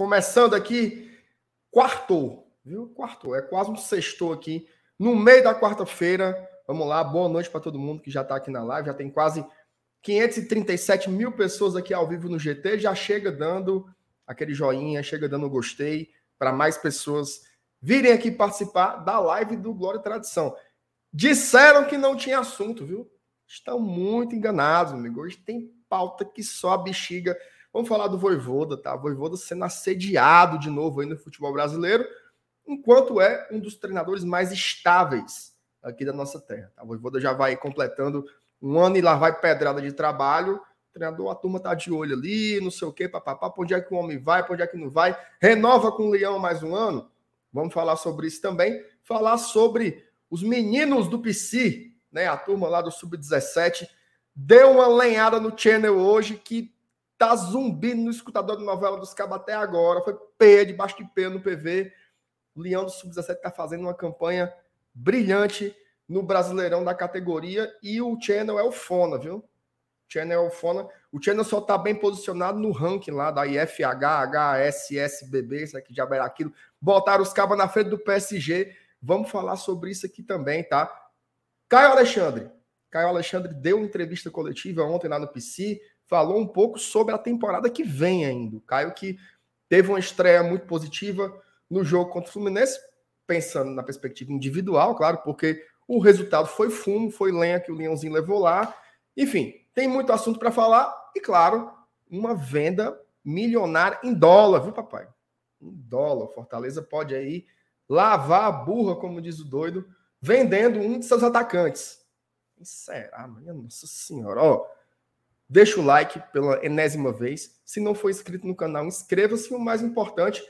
Começando aqui, quarto, viu? Quarto, é quase um sexto aqui, no meio da quarta-feira. Vamos lá, boa noite para todo mundo que já está aqui na live. Já tem quase 537 mil pessoas aqui ao vivo no GT. Já chega dando aquele joinha, chega dando gostei para mais pessoas virem aqui participar da live do Glória e Tradição. Disseram que não tinha assunto, viu? Estão muito enganados, amigo. Hoje tem pauta que só a bexiga. Vamos falar do Voivoda, tá? Voivoda sendo assediado de novo aí no futebol brasileiro, enquanto é um dos treinadores mais estáveis aqui da nossa terra. Tá? O Voivoda já vai completando um ano e lá vai pedrada de trabalho. O treinador, a turma tá de olho ali, não sei o quê, papapá, pra onde é que o homem vai, pra onde é que não vai. Renova com o Leão mais um ano. Vamos falar sobre isso também. Falar sobre os meninos do PC, né? A turma lá do Sub-17 deu uma lenhada no channel hoje que tá zumbindo no escutador de novela dos cabos até agora. Foi P, debaixo de P no PV. O Leão do Sub-17 tá fazendo uma campanha brilhante no Brasileirão da categoria e o Channel é o Fona, viu? O Channel é o Fona. O Channel só tá bem posicionado no ranking lá da IFH, HSSBB, isso aqui já era aquilo. Botaram os cabos na frente do PSG. Vamos falar sobre isso aqui também, tá? Caio Alexandre. Caio Alexandre deu entrevista coletiva ontem lá no PC, falou um pouco sobre a temporada que vem ainda. O Caio que teve uma estreia muito positiva no jogo contra o Fluminense, pensando na perspectiva individual, claro, porque o resultado foi fumo, foi lenha que o Leãozinho levou lá. Enfim, tem muito assunto para falar e, claro, uma venda milionária em dólar, viu, papai? Em dólar. Fortaleza pode aí lavar a burra, como diz o doido, vendendo um de seus atacantes. Será, minha nossa senhora? Ó, deixa o like pela enésima vez. Se não for inscrito no canal, inscreva-se. O mais importante,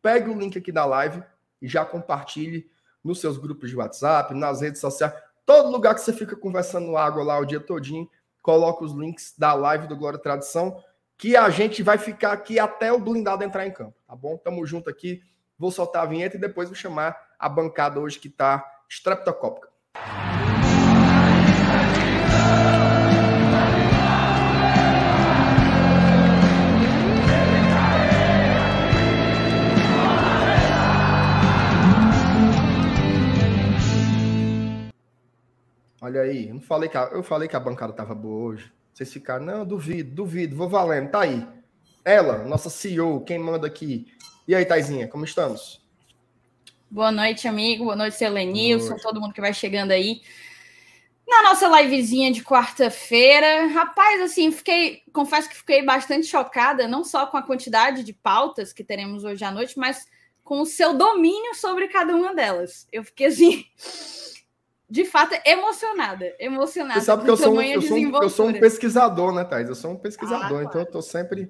pegue o link aqui da live e já compartilhe nos seus grupos de WhatsApp, nas redes sociais, todo lugar que você fica conversando água lá o dia todinho, coloca os links da live do Glória Tradição, que a gente vai ficar aqui até o blindado entrar em campo, tá bom? Tamo junto aqui. Vou soltar a vinheta e depois vou chamar a bancada hoje que tá estreptocópica. Olha aí, não falei que a, eu falei que a bancada tava boa hoje. Vocês ficaram, não, duvido, duvido, vou valendo, tá aí. Ela, nossa CEO, quem manda aqui. E aí, Taizinha, como estamos? Boa noite, amigo. Boa noite, Selenilson, todo mundo que vai chegando aí. Na nossa livezinha de quarta-feira, rapaz, assim, fiquei, confesso que fiquei bastante chocada, não só com a quantidade de pautas que teremos hoje à noite, mas com o seu domínio sobre cada uma delas. Eu fiquei assim, de fato, emocionada. Emocionada. Você sabe que eu sou, um, eu, sou um, eu sou um pesquisador, né, Thais? Eu sou um pesquisador, ah, claro. então eu tô sempre,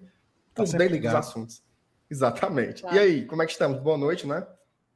tô tá sempre ligado. dos assuntos. Exatamente. Claro. E aí, como é que estamos? Boa noite, né?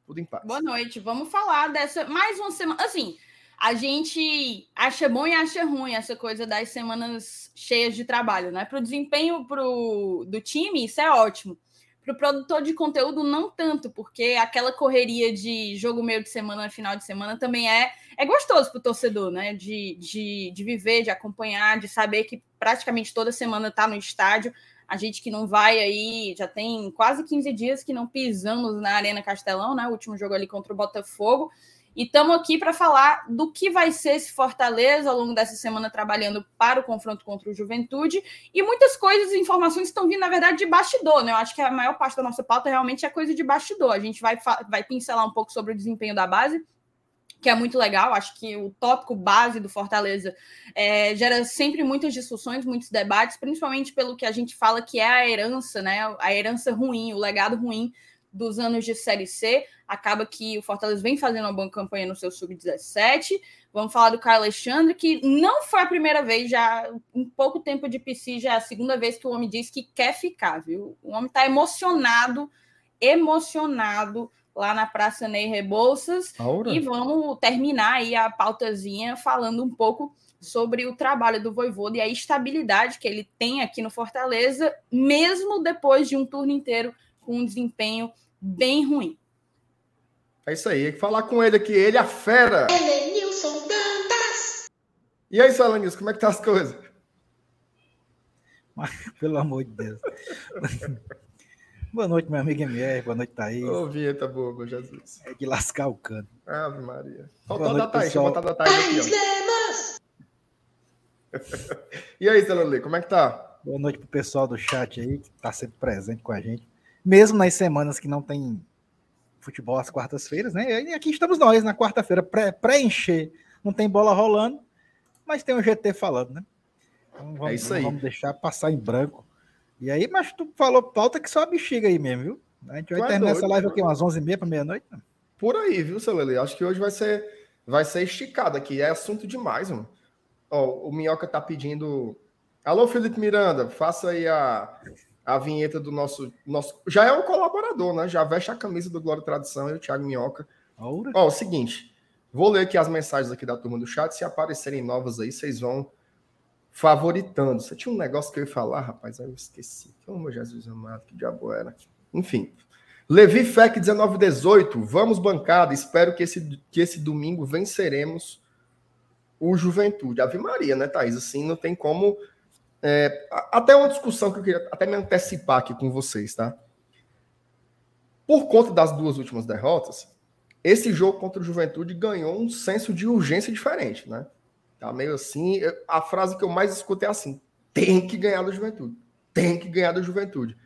Tudo em paz. Boa noite. Vamos falar dessa mais uma semana. Assim, a gente acha bom e acha ruim essa coisa das semanas cheias de trabalho, né? Para o desempenho pro, do time, isso é ótimo. Para o produtor de conteúdo, não tanto, porque aquela correria de jogo meio de semana, final de semana, também é, é gostoso para o torcedor, né? De, de, de viver, de acompanhar, de saber que praticamente toda semana está no estádio. A gente que não vai aí, já tem quase 15 dias que não pisamos na Arena Castelão, né? O último jogo ali contra o Botafogo. E estamos aqui para falar do que vai ser esse Fortaleza ao longo dessa semana trabalhando para o confronto contra o Juventude. E muitas coisas, informações estão vindo, na verdade, de bastidor, né? Eu acho que a maior parte da nossa pauta realmente é coisa de bastidor. A gente vai, vai pincelar um pouco sobre o desempenho da base, que é muito legal. Acho que o tópico base do Fortaleza é, gera sempre muitas discussões, muitos debates, principalmente pelo que a gente fala que é a herança, né? A herança ruim, o legado ruim dos anos de Série C. Acaba que o Fortaleza vem fazendo uma boa campanha no seu sub-17. Vamos falar do Caio Alexandre, que não foi a primeira vez, já em pouco tempo de PC, já é a segunda vez que o homem diz que quer ficar, viu? O homem está emocionado, emocionado lá na Praça Ney Rebouças. Aura. E vamos terminar aí a pautazinha falando um pouco sobre o trabalho do Voivoda e a estabilidade que ele tem aqui no Fortaleza, mesmo depois de um turno inteiro com um desempenho bem ruim. É isso aí, falar com ele aqui, ele é a fera. Elenilson Dantas. E aí, Salanilson, como é que tá as coisas? Pelo amor de Deus. Boa noite, meu amigo MR. Boa noite, Thaís. Ô, vinheta boa, meu Jesus. É de lascar o cano. Ave Maria. Faltou da Thaís, eu botar da Thaís aqui, ó. e aí, Celulê, como é que tá? Boa noite pro pessoal do chat aí, que tá sempre presente com a gente. Mesmo nas semanas que não tem futebol às quartas-feiras, né? E aqui estamos nós, na quarta-feira, pré-encher. Não tem bola rolando, mas tem o GT falando, né? Então vamos, é isso aí. vamos deixar passar em branco e aí, mas tu falou pauta que só a bexiga aí mesmo, viu? A gente vai é terminar é essa live aqui umas 11h30 para meia-noite. Por aí, viu, Celele? Acho que hoje vai ser, vai ser esticado aqui. É assunto demais, mano. Ó, o Minhoca tá pedindo. Alô, Felipe Miranda, faça aí a, a vinheta do nosso, nosso. Já é um colaborador, né? Já veste a camisa do Glória e Tradição e o Thiago Minhoca. Ó, o seguinte. Vou ler aqui as mensagens aqui da turma do chat. Se aparecerem novas aí, vocês vão favoritando. Você tinha um negócio que eu ia falar, rapaz, aí eu esqueci. Oh, meu Jesus amado, que diabo era. Enfim. Levi Fec 1918, vamos bancada. Espero que esse, que esse domingo venceremos o Juventude. Ave Maria, né, Thaís? Assim, não tem como. É, até uma discussão que eu queria até me antecipar aqui com vocês, tá? Por conta das duas últimas derrotas, esse jogo contra o Juventude ganhou um senso de urgência diferente, né? Tá meio assim. A frase que eu mais escuto é assim: tem que ganhar da juventude. Tem que ganhar da juventude.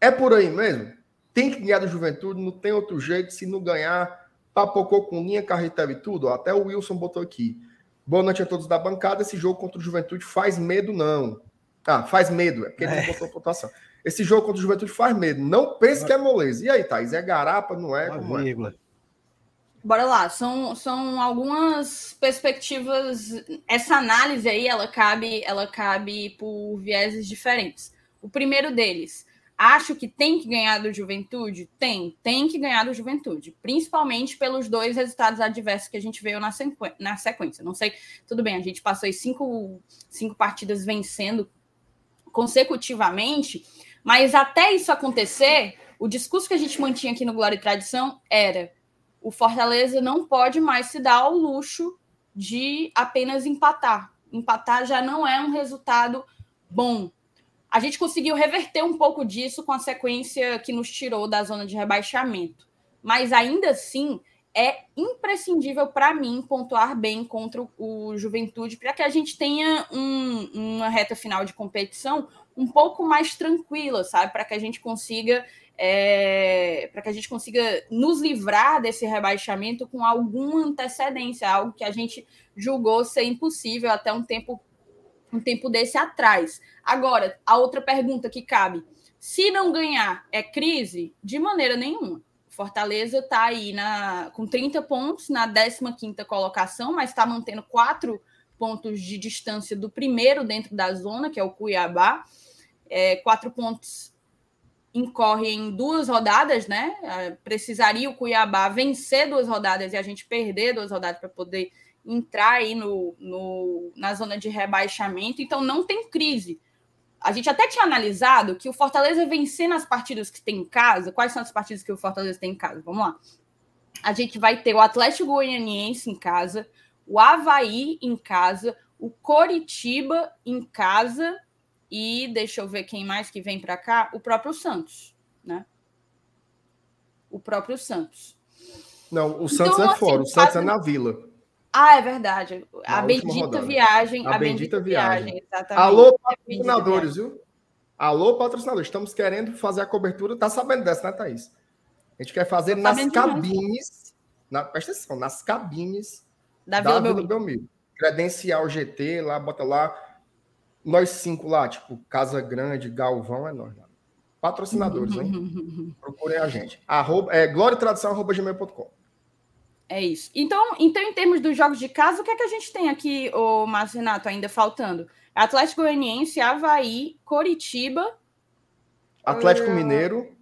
É por aí mesmo? Tem que ganhar da juventude, não tem outro jeito. Se não ganhar, papocou com linha, carretel e tudo. Até o Wilson botou aqui. Boa noite a todos da bancada. Esse jogo contra o Juventude faz medo, não. Ah, faz medo, é porque ele é. não botou pontuação. Esse jogo contra o Juventude faz medo. Não pense que é moleza. E aí, Thaís? É garapa, não é? Uma como é? vírgula. é? Bora lá, são, são algumas perspectivas. Essa análise aí, ela cabe, ela cabe por vieses diferentes. O primeiro deles, acho que tem que ganhar do Juventude? Tem, tem que ganhar do Juventude, principalmente pelos dois resultados adversos que a gente veio na, sequ... na sequência. Não sei, tudo bem, a gente passou aí cinco, cinco partidas vencendo consecutivamente, mas até isso acontecer, o discurso que a gente mantinha aqui no Glória e Tradição era o Fortaleza não pode mais se dar ao luxo de apenas empatar. Empatar já não é um resultado bom. A gente conseguiu reverter um pouco disso com a sequência que nos tirou da zona de rebaixamento. Mas ainda assim, é imprescindível para mim pontuar bem contra o Juventude para que a gente tenha um, uma reta final de competição um pouco mais tranquila, sabe? Para que a gente consiga é, para que a gente consiga nos livrar desse rebaixamento com alguma antecedência, algo que a gente julgou ser impossível até um tempo um tempo desse atrás. Agora, a outra pergunta que cabe: se não ganhar, é crise? De maneira nenhuma. Fortaleza está aí na, com 30 pontos na 15 colocação, mas está mantendo quatro pontos de distância do primeiro dentro da zona, que é o Cuiabá. É, quatro pontos incorre em duas rodadas, né? É, precisaria o Cuiabá vencer duas rodadas e a gente perder duas rodadas para poder entrar aí no, no, na zona de rebaixamento. Então não tem crise. A gente até tinha analisado que o Fortaleza vencer nas partidas que tem em casa. Quais são as partidas que o Fortaleza tem em casa? Vamos lá. A gente vai ter o Atlético Goianiense em casa, o Havaí em casa, o Coritiba em casa e deixa eu ver quem mais que vem para cá, o próprio Santos, né? O próprio Santos. Não, o Santos então, é assim, fora, o Santos é na Vila. Ah, é verdade. Na a bendita rodada. viagem. A, a bendita, bendita viagem. viagem. exatamente. Alô, patrocinadores, viu? Alô, patrocinadores. Estamos querendo fazer a cobertura. Tá sabendo dessa, né, Thaís? A gente quer fazer nas cabines. Na, presta atenção, nas cabines da, da Vila, Vila Belmiro. Credencial GT, lá, bota lá nós cinco lá, tipo, Casa Grande, Galvão, é nós lá. Patrocinadores, hein? Procurem a gente. Arroba, é, gloriatradição.gmail.com. É isso. Então, então, em termos dos jogos de casa, o que é que a gente tem aqui, o Márcio Renato, ainda faltando? Atlético Goianiense, Havaí, Coritiba. Atlético uh, Mineiro.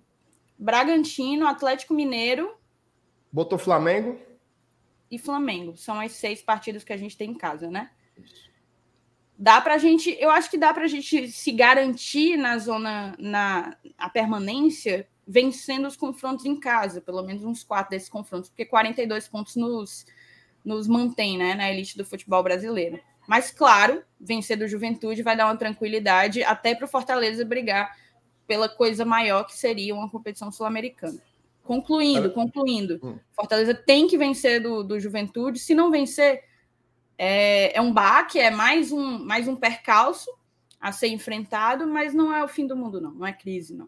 Bragantino, Atlético Mineiro. Botou Flamengo. E Flamengo. São as seis partidas que a gente tem em casa, né? Isso dá para a gente, eu acho que dá para a gente se garantir na zona, na a permanência, vencendo os confrontos em casa, pelo menos uns quatro desses confrontos, porque 42 pontos nos, nos mantém né, na elite do futebol brasileiro. Mas, claro, vencer do Juventude vai dar uma tranquilidade até para o Fortaleza brigar pela coisa maior que seria uma competição sul-americana. Concluindo, concluindo, hum. Fortaleza tem que vencer do, do Juventude. Se não vencer, é, é um baque, é mais um, mais um percalço a ser enfrentado, mas não é o fim do mundo, não. Não é crise, não.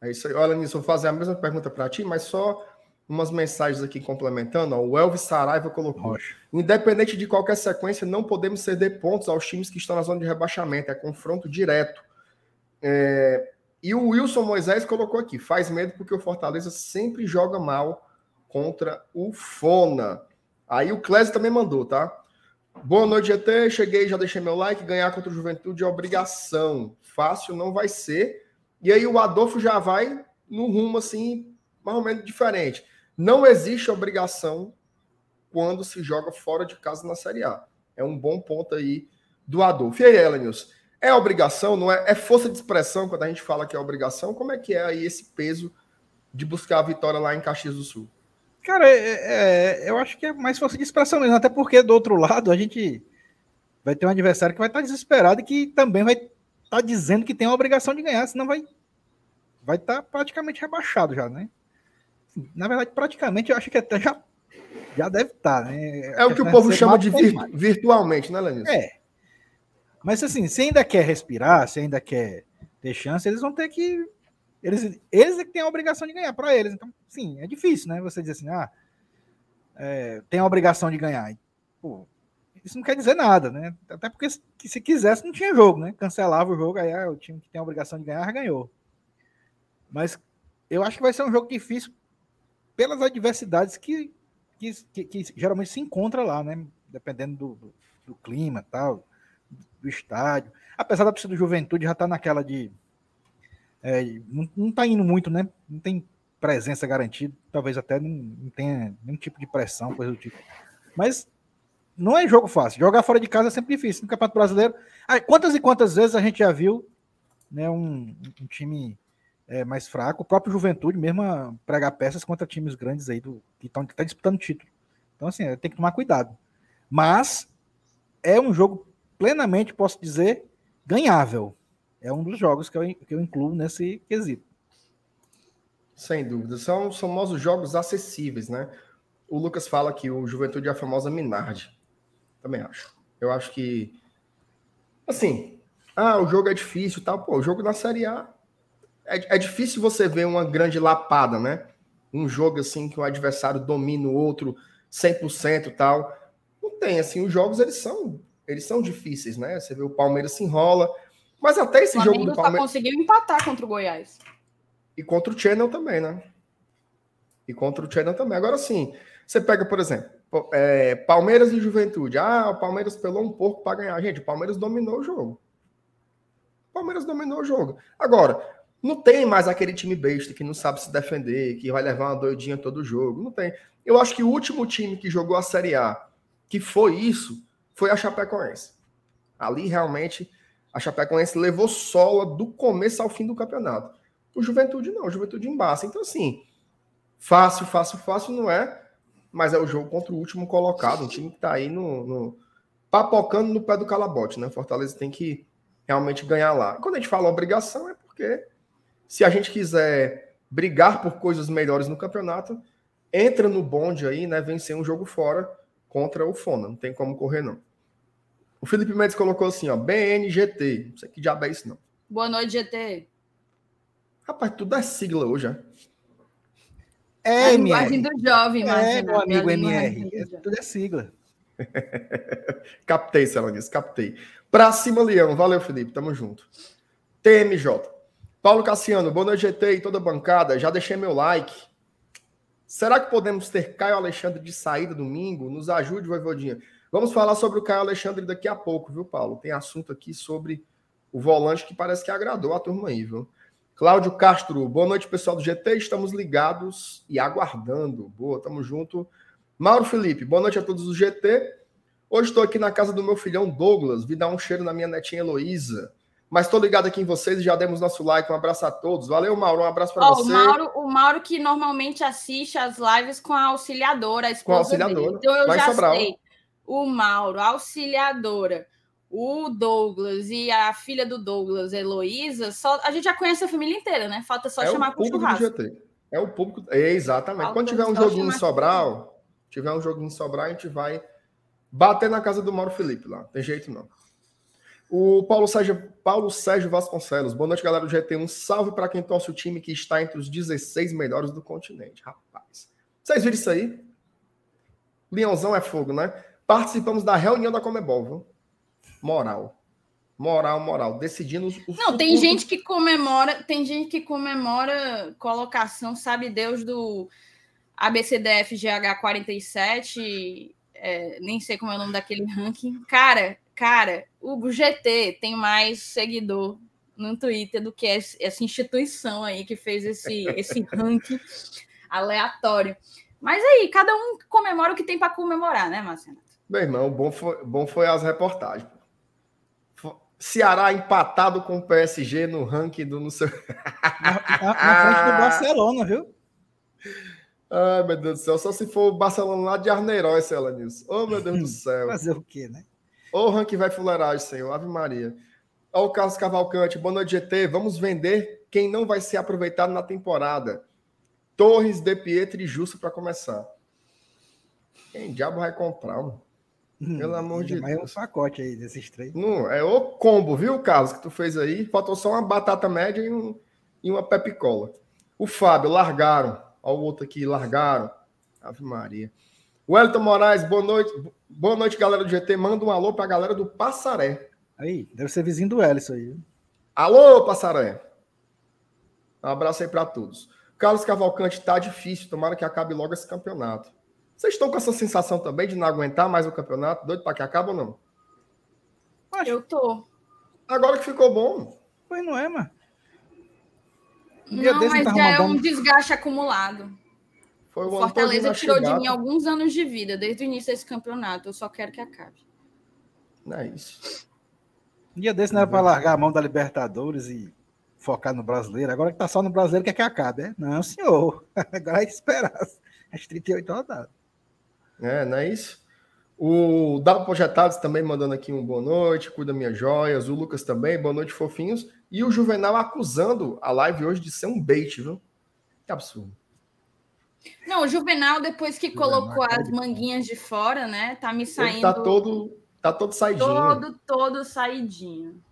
É isso aí. Olha, Nilson, vou fazer a mesma pergunta para ti, mas só umas mensagens aqui complementando. Ó. O Elvis Saraiva colocou. Independente de qualquer sequência, não podemos ceder pontos aos times que estão na zona de rebaixamento. É confronto direto. É... E o Wilson Moisés colocou aqui: faz medo porque o Fortaleza sempre joga mal contra o Fona. Aí o Clésio também mandou, tá? Boa noite, GT. Cheguei, já deixei meu like. Ganhar contra o Juventude é obrigação. Fácil não vai ser. E aí o Adolfo já vai no rumo assim, mais ou menos diferente. Não existe obrigação quando se joga fora de casa na Série A. É um bom ponto aí do Adolfo. E aí, Elenius? É obrigação, não é? É força de expressão quando a gente fala que é obrigação? Como é que é aí esse peso de buscar a vitória lá em Caxias do Sul? Cara, é, é, eu acho que é mais força de expressão mesmo, até porque do outro lado a gente vai ter um adversário que vai estar desesperado e que também vai tá dizendo que tem a obrigação de ganhar, senão vai vai estar praticamente rebaixado já, né? Na verdade, praticamente eu acho que até já já deve estar, né? É o que o povo chama de virtu virtualmente, né, Lenilson? É. Mas assim, se ainda quer respirar, se ainda quer ter chance, eles vão ter que eles, eles é que têm a obrigação de ganhar para eles. Então, sim, é difícil, né? Você dizer assim, ah, é, tem a obrigação de ganhar. Pô, isso não quer dizer nada, né? Até porque se, se quisesse não tinha jogo, né? Cancelava o jogo, aí ah, o time que tem a obrigação de ganhar ganhou. Mas eu acho que vai ser um jogo difícil pelas adversidades que, que, que, que geralmente se encontra lá, né? Dependendo do, do, do clima tal, do estádio. Apesar da torcida do Juventude já tá naquela de é, não, não tá indo muito, né? Não tem presença garantida, talvez até não, não tenha nenhum tipo de pressão, coisa do tipo. Mas não é jogo fácil. Jogar fora de casa é sempre difícil. No Campeonato Brasileiro, quantas e quantas vezes a gente já viu né, um, um time é, mais fraco, o próprio Juventude mesmo pregar peças contra times grandes aí do, que estão tá disputando título. Então, assim, tem que tomar cuidado. Mas é um jogo plenamente, posso dizer, ganhável é um dos jogos que eu, que eu incluo nesse quesito. Sem dúvida. São famosos jogos acessíveis, né? O Lucas fala que o Juventude é a famosa Minardi. Também acho. Eu acho que. Assim. Ah, o jogo é difícil tal. Pô, o jogo na Série A. É, é difícil você ver uma grande lapada, né? Um jogo assim que o adversário domina o outro 100% tal. Não tem, assim. Os jogos, eles são. Eles são difíceis, né? Você vê o Palmeiras se enrola mas até esse jogo do Palmeiras. conseguiu empatar contra o Goiás. E contra o Channel também, né? E contra o Channel também. Agora sim, você pega, por exemplo, é, Palmeiras e Juventude. Ah, o Palmeiras pelou um pouco para ganhar. Gente, o Palmeiras dominou o jogo. O Palmeiras dominou o jogo. Agora, não tem mais aquele time besta que não sabe se defender, que vai levar uma doidinha todo jogo. Não tem. Eu acho que o último time que jogou a Série A que foi isso foi a Chapecoense. Ali realmente a Chapecoense levou sola do começo ao fim do campeonato. O Juventude não, o Juventude embaça. Então, assim, fácil, fácil, fácil não é, mas é o jogo contra o último colocado, um time que tá aí no, no papocando no pé do calabote, né? Fortaleza tem que realmente ganhar lá. Quando a gente fala obrigação, é porque se a gente quiser brigar por coisas melhores no campeonato, entra no bonde aí, né? Vencer um jogo fora contra o Fona. Não tem como correr, não. O Felipe Mendes colocou assim, ó, BNGT. Não sei que diabo é isso, não. Boa noite, GT. Rapaz, tudo é sigla hoje, é? É, a linguagem do jovem, É, meu amigo MR. É, tudo é sigla. captei, ela disse, captei. Pra cima, Leão. Valeu, Felipe. Tamo junto. TMJ. Paulo Cassiano, boa noite, GT e toda a bancada. Já deixei meu like. Será que podemos ter Caio Alexandre de saída domingo? Nos ajude, Voivodinha. Vamos falar sobre o Caio Alexandre daqui a pouco, viu, Paulo? Tem assunto aqui sobre o volante que parece que agradou a turma aí, viu? Cláudio Castro, boa noite, pessoal do GT. Estamos ligados e aguardando. Boa, tamo junto. Mauro Felipe, boa noite a todos do GT. Hoje estou aqui na casa do meu filhão Douglas, vi dar um cheiro na minha netinha Heloísa. Mas estou ligado aqui em vocês e já demos nosso like. Um abraço a todos. Valeu, Mauro. Um abraço para oh, você. O Mauro, o Mauro que normalmente assiste as lives com a auxiliadora, a esposa com a auxiliadora. Dele. Então eu Vai já Sobral. sei o Mauro, auxiliadora, o Douglas e a filha do Douglas, Heloísa, só, a gente já conhece a família inteira, né? Falta só é chamar para o churrasco. É o público. É, exatamente. Falta Quando tiver um joguinho em Sobral, tiver um joguinho em Sobral, a gente vai bater na casa do Mauro Felipe lá. Tem jeito não. O Paulo Sérgio, Paulo Sérgio Vasconcelos. Boa noite, galera do GT. Um salve para quem torce o time que está entre os 16 melhores do continente. Rapaz. Vocês viram isso aí? Leãozão é fogo, né? Participamos da reunião da Comebol, viu? Moral. Moral, moral. Decidindo os. Não, tem gente que comemora, tem gente que comemora colocação, sabe Deus, do ABCDFGH 47. É, nem sei como é o nome daquele ranking. Cara, cara, o GT tem mais seguidor no Twitter do que essa instituição aí que fez esse, esse ranking aleatório. Mas aí, cada um comemora o que tem para comemorar, né, Marcelo? Meu irmão, bom foi, bom foi as reportagens. Ceará empatado com o PSG no ranking do não sei. Na, na, na frente do Barcelona, viu? Ai, meu Deus do céu. Só se for o Barcelona lá de Arneiroz, Celanils. Oh, meu Deus do céu. Fazer o quê, né? Ô, oh, ranking vai fuleiragem, Senhor. Ave Maria. Ó, o Carlos Cavalcante. Boa noite, GT. Vamos vender quem não vai ser aproveitado na temporada. Torres, De Pietro e Justo para começar. Quem diabo vai comprar, mano? Pelo amor de Deus. É um pacote aí desses três. Não, é o combo, viu, Carlos, que tu fez aí. Faltou só uma batata média e, um, e uma pepicola. O Fábio, largaram. Olha o outro aqui, largaram. Ave Maria. Wellington Moraes, boa noite. Boa noite, galera do GT. Manda um alô pra galera do Passaré. Aí, deve ser vizinho do Ellison aí. Alô, Passaré. Um abraço aí para todos. Carlos Cavalcante, tá difícil. Tomara que acabe logo esse campeonato. Vocês estão com essa sensação também de não aguentar mais o campeonato? Doido para que acabe ou não? Eu tô. Agora que ficou bom. Pois não é, mano. não, mas já é um desgaste acumulado. Foi o, Fortaleza tirou de mim alguns anos de vida desde o início desse campeonato. Eu só quero que acabe. Não é isso. Um dia desse não era para largar a mão da Libertadores e focar no brasileiro. Agora que tá só no brasileiro, quer que acabe, é? Não, senhor. Agora é esperar as 38 rodadas. É, não é isso? O Dado Projetados também mandando aqui um boa noite, cuida minhas joias. O Lucas também, boa noite, fofinhos. E o Juvenal acusando a live hoje de ser um bait, viu? Que absurdo. Não, o Juvenal, depois que Juvenal, colocou as manguinhas de fora, né? Tá me saindo. Ele tá todo, tá todo saidinho. Todo, todo saidinho.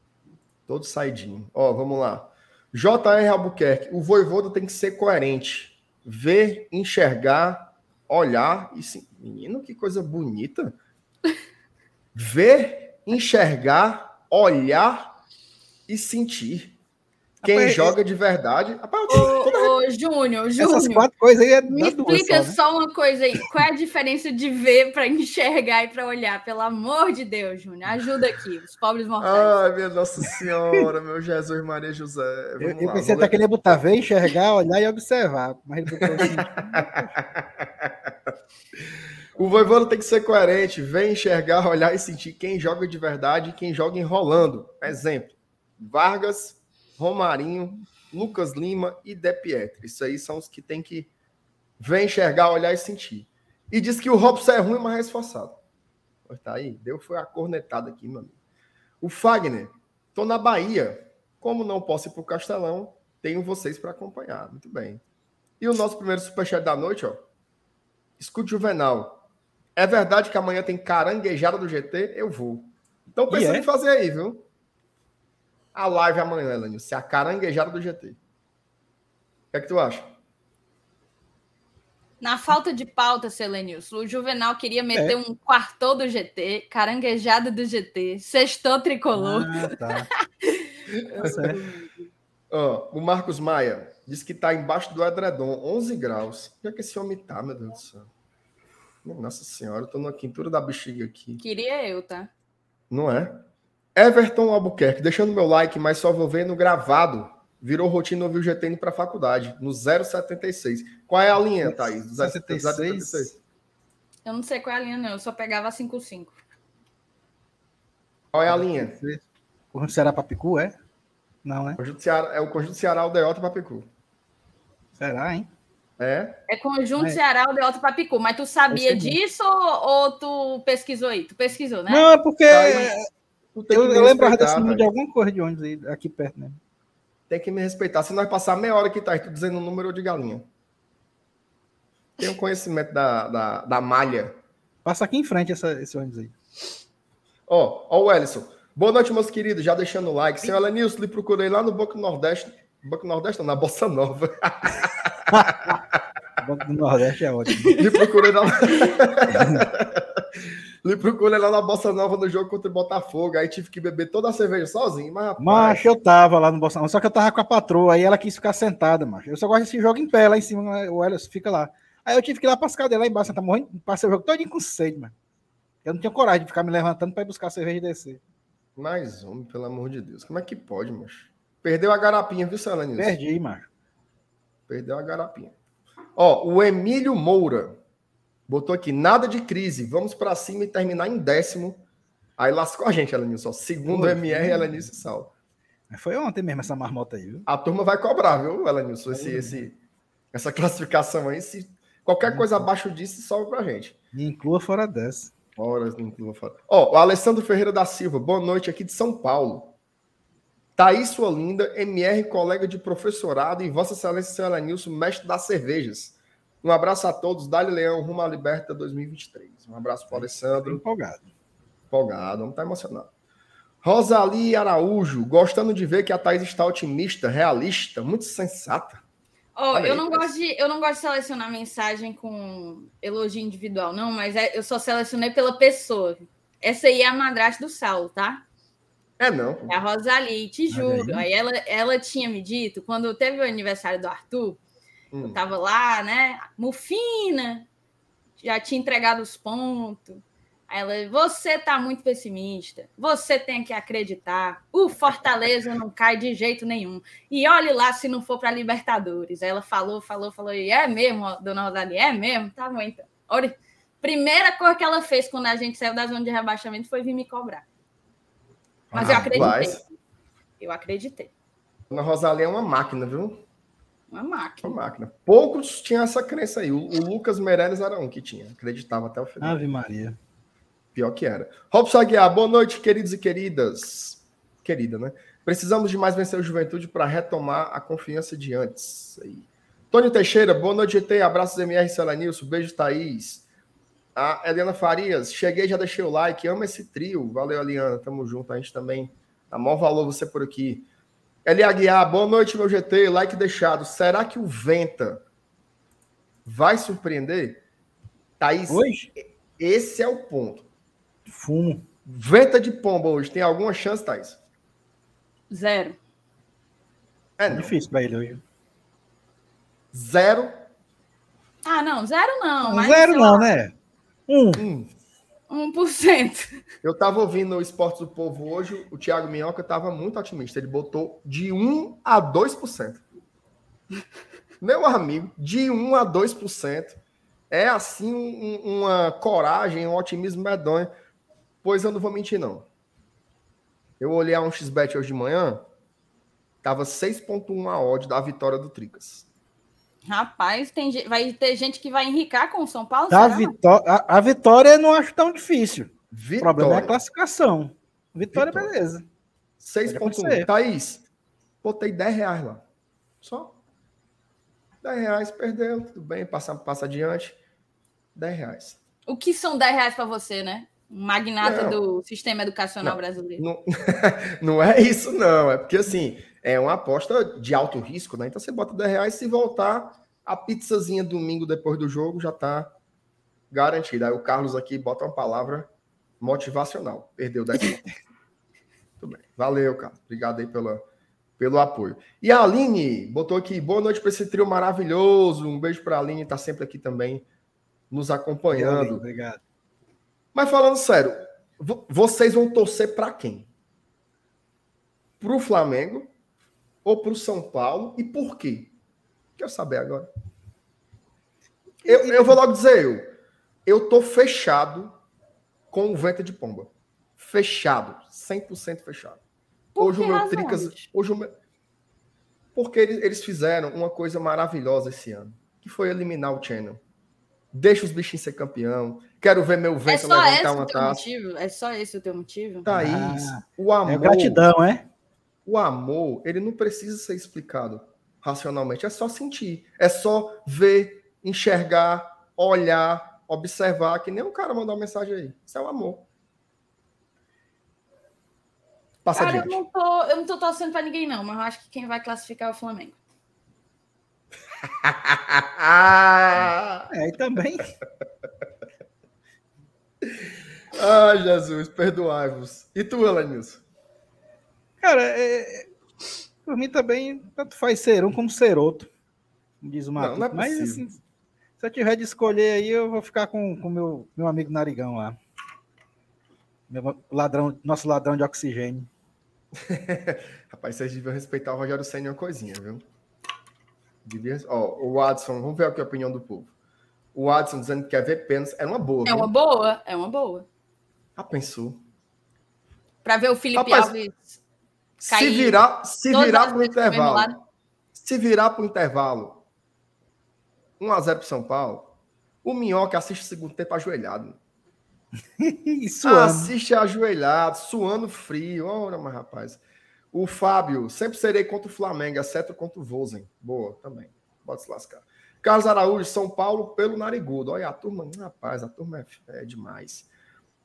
Todo saidinho. Ó, vamos lá. JR Albuquerque, o voivoda tem que ser coerente. Ver, enxergar, olhar e sim. Menino, que coisa bonita. Ver, enxergar, olhar e sentir. Quem rapaz, joga de verdade. Rapaz, ô, ô, Júnior, Júnior. Essas quatro coisas aí é Me explica só, né? só, uma coisa aí. Qual é a diferença de ver para enxergar e para olhar? Pelo amor de Deus, Júnior. Ajuda aqui, os pobres mortais. Ai, minha Nossa Senhora, meu Jesus Maria José. Vamos eu, eu pensei até que ele ia botar ver, enxergar, olhar e observar. Mas ele botou assim. O Voivoda tem que ser coerente, ver, enxergar, olhar e sentir quem joga de verdade e quem joga enrolando. Exemplo: Vargas, Romarinho, Lucas Lima e De Pietro. Isso aí são os que tem que ver, enxergar, olhar e sentir. E diz que o Robson é ruim, mas é esforçado. Tá aí, deu foi a cornetada aqui, meu amigo. O Fagner, tô na Bahia. Como não posso ir pro Castelão, tenho vocês para acompanhar. Muito bem. E o nosso primeiro superchat da noite, ó. Escute Juvenal. É verdade que amanhã tem caranguejada do GT? Eu vou. Então pensando é? em fazer aí, viu? A live amanhã, Elanil. Se a caranguejada do GT. O que é que tu acha? Na falta de pauta, Selenilson, o Juvenal queria meter é. um quartou do GT, caranguejada do GT, sextou tricolor. Ah, tá. oh, o Marcos Maia diz que está embaixo do edredom, 11 graus. Onde é que esse homem tá, meu Deus do céu? Nossa senhora, eu tô na quintura da bexiga aqui. Queria eu, tá? Não é? Everton Albuquerque, deixando meu like, mas só vou ver no gravado. Virou rotina ouvir o GTN para faculdade, no 076. Qual é a linha, Thaís? 076? Eu não sei qual é a linha, não. Eu só pegava 55. Qual é a linha? Conjunto Ceará Papicu, é? Não, né? Conjunto Ceará, é o Conjunto Ceará Aldeota Papicu. Será, hein? É? É Conjunto é. Ceará Aldeota Papicu. Mas tu sabia disso ou, ou, tu pesquisou aí? Tu pesquisou, né? Não, é porque... Eu, eu lembrava desse número de alguma coisa de ônibus aí, aqui perto, né? Tem que me respeitar. Se nós passar meia hora aqui, tá tu dizendo o número de galinha. Tem um conhecimento da, da, da malha. Passa aqui em frente essa, esse ônibus aí. Ó, ó o Ellison. Boa noite, meus queridos. Já deixando o like. Senhor Lenilson, lhe procurei lá no Banco Nordeste. Banco Nordeste não, na Bossa Nova. Banco do Nordeste é ótimo. lhe procurei lá. lhe procurei lá na Bossa Nova no jogo contra o Botafogo. Aí tive que beber toda a cerveja sozinho. Mas, rapaz... Macho, eu tava lá no Bossa Nova, só que eu tava com a patroa. Aí ela quis ficar sentada, macho. Eu só gosto desse jogo em pé, lá em cima. O Ellison fica lá. Aí eu tive que ir lá para as cadeiras lá embaixo, tá morrendo, passei o jogo todinho com sede, mano. Eu não tinha coragem de ficar me levantando para ir buscar cerveja e descer. Mais um, pelo amor de Deus. Como é que pode, macho? Perdeu a garapinha, viu, Celanilson? Perdi, macho. Perdeu a garapinha. Ó, o Emílio Moura botou aqui, nada de crise, vamos para cima e terminar em décimo. Aí lascou a gente, Elenilson. Segundo o MR, Elenilson Sal. Foi ontem mesmo essa marmota aí, viu? A turma vai cobrar, viu, Elenilson, esse, esse, essa classificação aí. Se Qualquer coisa abaixo disso sobe pra gente. Me inclua fora dessa. Horas me inclua fora. Ó, o Alessandro Ferreira da Silva, boa noite aqui de São Paulo. Thaís sua linda, MR, colega de professorado e Vossa Excelência Senhora Nilson, mestre das cervejas. Um abraço a todos, Dali Leão, rumo à Liberta 2023. Um abraço para o Alessandro. Empolgado. Empolgado, vamos estar tá emocionado. Rosalie Araújo, gostando de ver que a Thaís está otimista, realista, muito sensata. Oh, eu, não gosto de, eu não gosto de selecionar mensagem com elogio individual, não, mas é, eu só selecionei pela pessoa. Essa aí é a madrasta do Saulo, tá? É não. É a Rosalie, te juro. Aí ela, ela tinha me dito, quando teve o aniversário do Arthur, hum. eu tava lá, né? Mufina, já tinha entregado os pontos. Aí ela, você tá muito pessimista. Você tem que acreditar. O Fortaleza não cai de jeito nenhum. E olhe lá se não for para Libertadores. Aí ela falou, falou, falou. E é mesmo, dona Rosalie, é mesmo? Tá bom, então. Olha, primeira coisa que ela fez quando a gente saiu da zona de rebaixamento foi vir me cobrar. Mas ah, eu acreditei. Mas... Eu acreditei. Dona Rosalie é uma máquina, viu? Uma máquina. Uma máquina. Poucos tinham essa crença aí. O, o Lucas Meirelles era um que tinha. Acreditava até o final. Ave Maria. Pior que era. Robson Aguiar, boa noite, queridos e queridas. Querida, né? Precisamos de mais vencer o Juventude para retomar a confiança de antes. Aí. Tônio Teixeira, boa noite, GT. Abraços, MR Celanilson. Beijo, Thaís. A Eliana Farias, cheguei, já deixei o like. Amo esse trio. Valeu, Eliana. Tamo junto. A gente também dá maior valor você por aqui. Eli Aguiar, boa noite, meu GT. Like deixado. Será que o Venta vai surpreender? Thaís, Hoje? esse é o ponto. Fumo. Venta de pomba hoje, tem alguma chance, Thais? Zero. É não. difícil para ele hoje. Zero? Ah, não, zero não. não zero não, né? Um. Um. Um por cento. Eu estava ouvindo o Esportes do Povo hoje, o Thiago Minhoca estava muito otimista. Ele botou de 1 a 2%. Meu amigo, de 1 a 2%. É assim um, uma coragem, um otimismo medonho. Pois eu não vou mentir, não. Eu olhei a um XBet hoje de manhã, tava 6.1 a odd da vitória do Tricas. Rapaz, tem, vai ter gente que vai enricar com o São Paulo. A, vitó a, a, vitória eu não acho tão difícil. Vitória. O problema é a classificação. Vitória, vitória. beleza. 6.1. Thaís, botei 10 reais lá. Só. 10 reais, perdeu, tudo bem, passa, passa adiante. 10 reais. O que são 10 reais para você, né? Magnata não, do sistema educacional não, brasileiro. Não, não é isso, não. É porque, assim, é uma aposta de alto risco, né? Então você bota 10 reais se voltar, a pizzazinha domingo depois do jogo já tá garantida. Aí o Carlos aqui bota uma palavra motivacional. Perdeu 10 Muito bem. Valeu, Carlos. Obrigado aí pela, pelo apoio. E a Aline botou aqui, boa noite para esse trio maravilhoso. Um beijo para a Aline, tá sempre aqui também nos acompanhando. Obrigado. Mas falando sério, vocês vão torcer para quem? Para o Flamengo ou para o São Paulo? E por quê? Quero saber agora. Eu, eu vou logo dizer eu. Eu tô fechado com o vento de pomba. Fechado. 100% fechado. Por hoje o meu Tricas... Hoje o meu... Porque eles, eles fizeram uma coisa maravilhosa esse ano. Que foi eliminar o Channel Deixa os bichinhos ser campeão. Quero ver meu É vento só esse levantar o uma teu taça. motivo? É só esse o teu motivo? Thaís, Ah, o amor. É gratidão, é? O amor, ele não precisa ser explicado racionalmente, é só sentir, é só ver, enxergar, olhar, observar, que nem um cara mandou uma mensagem aí. Isso é o amor. Passa Cara, eu não, tô, eu não tô torcendo pra ninguém, não, mas eu acho que quem vai classificar é o Flamengo. É, e também. Ai, Jesus, perdoai-vos. E tu, Elenilson? Cara, é, é, por mim também, tanto faz ser um como ser outro. Diz o Matheus. não é Mas assim, se eu tiver de escolher aí, eu vou ficar com o meu, meu amigo Narigão lá. Meu ladrão, nosso ladrão de oxigênio. Rapaz, vocês deviam respeitar o Rogério Senna uma coisinha, viu? Devia... Ó, o Adson, vamos ver aqui a opinião do povo. O Adson dizendo que quer ver pênalti. É uma boa. É viu? uma boa, é uma boa. Ah, pensou. Pra ver o Felipe Rapaz, Alves Se Cair virar, se virar pro intervalo, se virar pro intervalo, 1x0 pro São Paulo, o Minhoca assiste o segundo tempo ajoelhado. Isso, Assiste ajoelhado, suando frio. Ora, mas rapaz. O Fábio, sempre serei contra o Flamengo, exceto contra o Vozen. Boa, também. Pode se lascar. Carlos Araújo, São Paulo, pelo narigudo. Olha, a turma, rapaz, a turma é, é demais.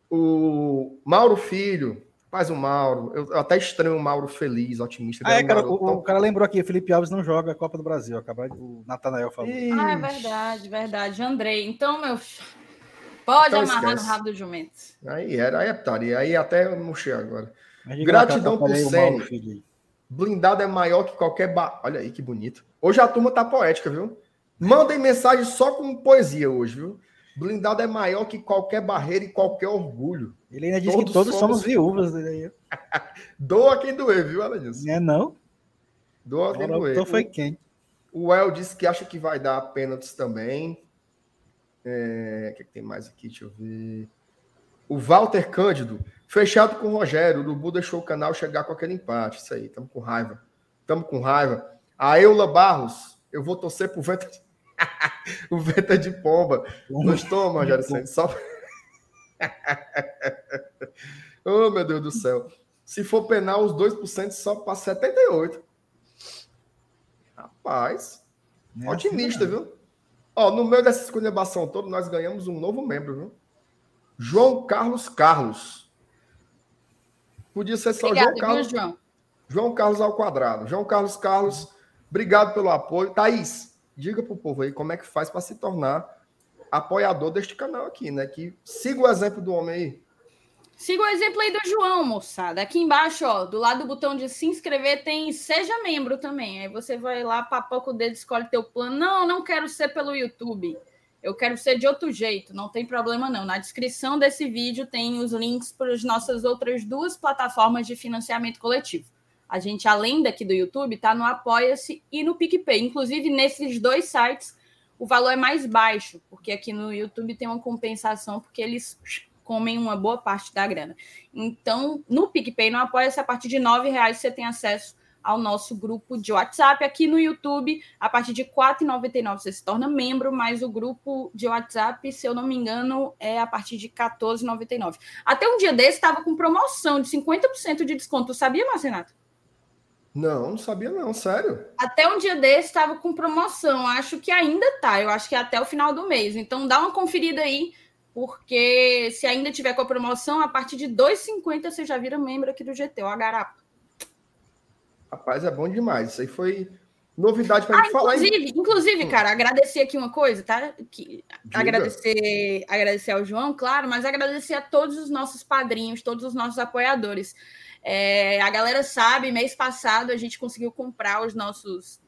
O Mauro Filho, faz o Mauro. Eu, eu até estranho o Mauro feliz, otimista. Ah, é, um cara, o, tão- o cara lembrou aqui, o Felipe Alves não joga a Copa do Brasil. Acabou, o Natanael falou. Ah, é Ixi. verdade, verdade. Andrei, então, meu. filho, Pode Então amarrar esquece. no rabo do jumento. Aí era, aí é putaria. Aí até eu murchei agora. Gratidão por o Mauro Sene. Blindado é maior que qualquer. Ba... Olha aí que bonito. Hoje a turma tá poética, viu? Mandem mensagem só com poesia hoje, viu? Blindado é maior que qualquer barreira e qualquer orgulho. Ele ainda disse Todos que todos somos- somos viúvas. Aí. Doa quem doer, viu, Alanis? É não? Doa quem doer. então foi quem? O El disse que acha que vai dar pênaltis também. É, O que, é que tem mais aqui? Deixa eu ver. O Walter Cândido, fechado com o Rogério. O Urubu deixou o canal chegar com aquele empate. Isso aí, estamos com raiva. Estamos com raiva. A Eula Barros, eu vou torcer pro Venta de... o Venta de Pomba. Gostou, Rogério Santos? Só... oh, meu Deus do céu. Se for penal, os 2% só para 78. Rapaz, é otimista, assim, viu? Ó, no meio dessa esculhambação toda, nós ganhamos um novo membro, viu? João Carlos Carlos. Podia ser só Obrigado, João Carlos. viu, João? João Carlos ao quadrado. João Carlos Carlos, obrigado pelo apoio. Thaís, diga pro povo aí como é que faz para se tornar apoiador deste canal aqui, né? Que siga o exemplo do homem aí. Siga o exemplo aí do João, moçada. Aqui embaixo, ó, do lado do botão de se inscrever, tem Seja Membro também. Aí você vai lá, papoca o dedo, escolhe teu plano. Não, não quero ser pelo YouTube. Eu quero ser de outro jeito, não tem problema não. Na descrição desse vídeo tem os links para as nossas outras duas plataformas de financiamento coletivo. A gente, além daqui do YouTube, está no Apoia-se e no PicPay. Inclusive, nesses dois sites, o valor é mais baixo, porque aqui no YouTube tem uma compensação, porque eles comem uma boa parte da grana. Então, no PicPay, no Apoia-se, a partir de R$ reais você tem acesso ao nosso grupo de WhatsApp. Aqui no YouTube, a partir de R$ 4,99 você se torna membro, mas o grupo de WhatsApp, se eu não me engano, é a partir de R$ 14,99. Até um dia desse estava com promoção de 50% de desconto. Sabia, Marcenato? Não, não sabia não, sério. Até um dia desse estava com promoção. Acho que ainda tá. Eu acho que é até o final do mês. Então dá uma conferida aí, porque se ainda tiver com a promoção, a partir de R$ 2,50 você já vira membro aqui do GT, o Agarapa. Rapaz, é bom demais. Isso aí foi novidade para Ah, gente falar. inclusive, inclusive, cara, agradecer aqui uma coisa, tá? Que, Diga. agradecer, agradecer ao João, claro, mas agradecer a todos os nossos padrinhos, todos os nossos apoiadores. É, a galera sabe, mês passado a gente conseguiu comprar os nossos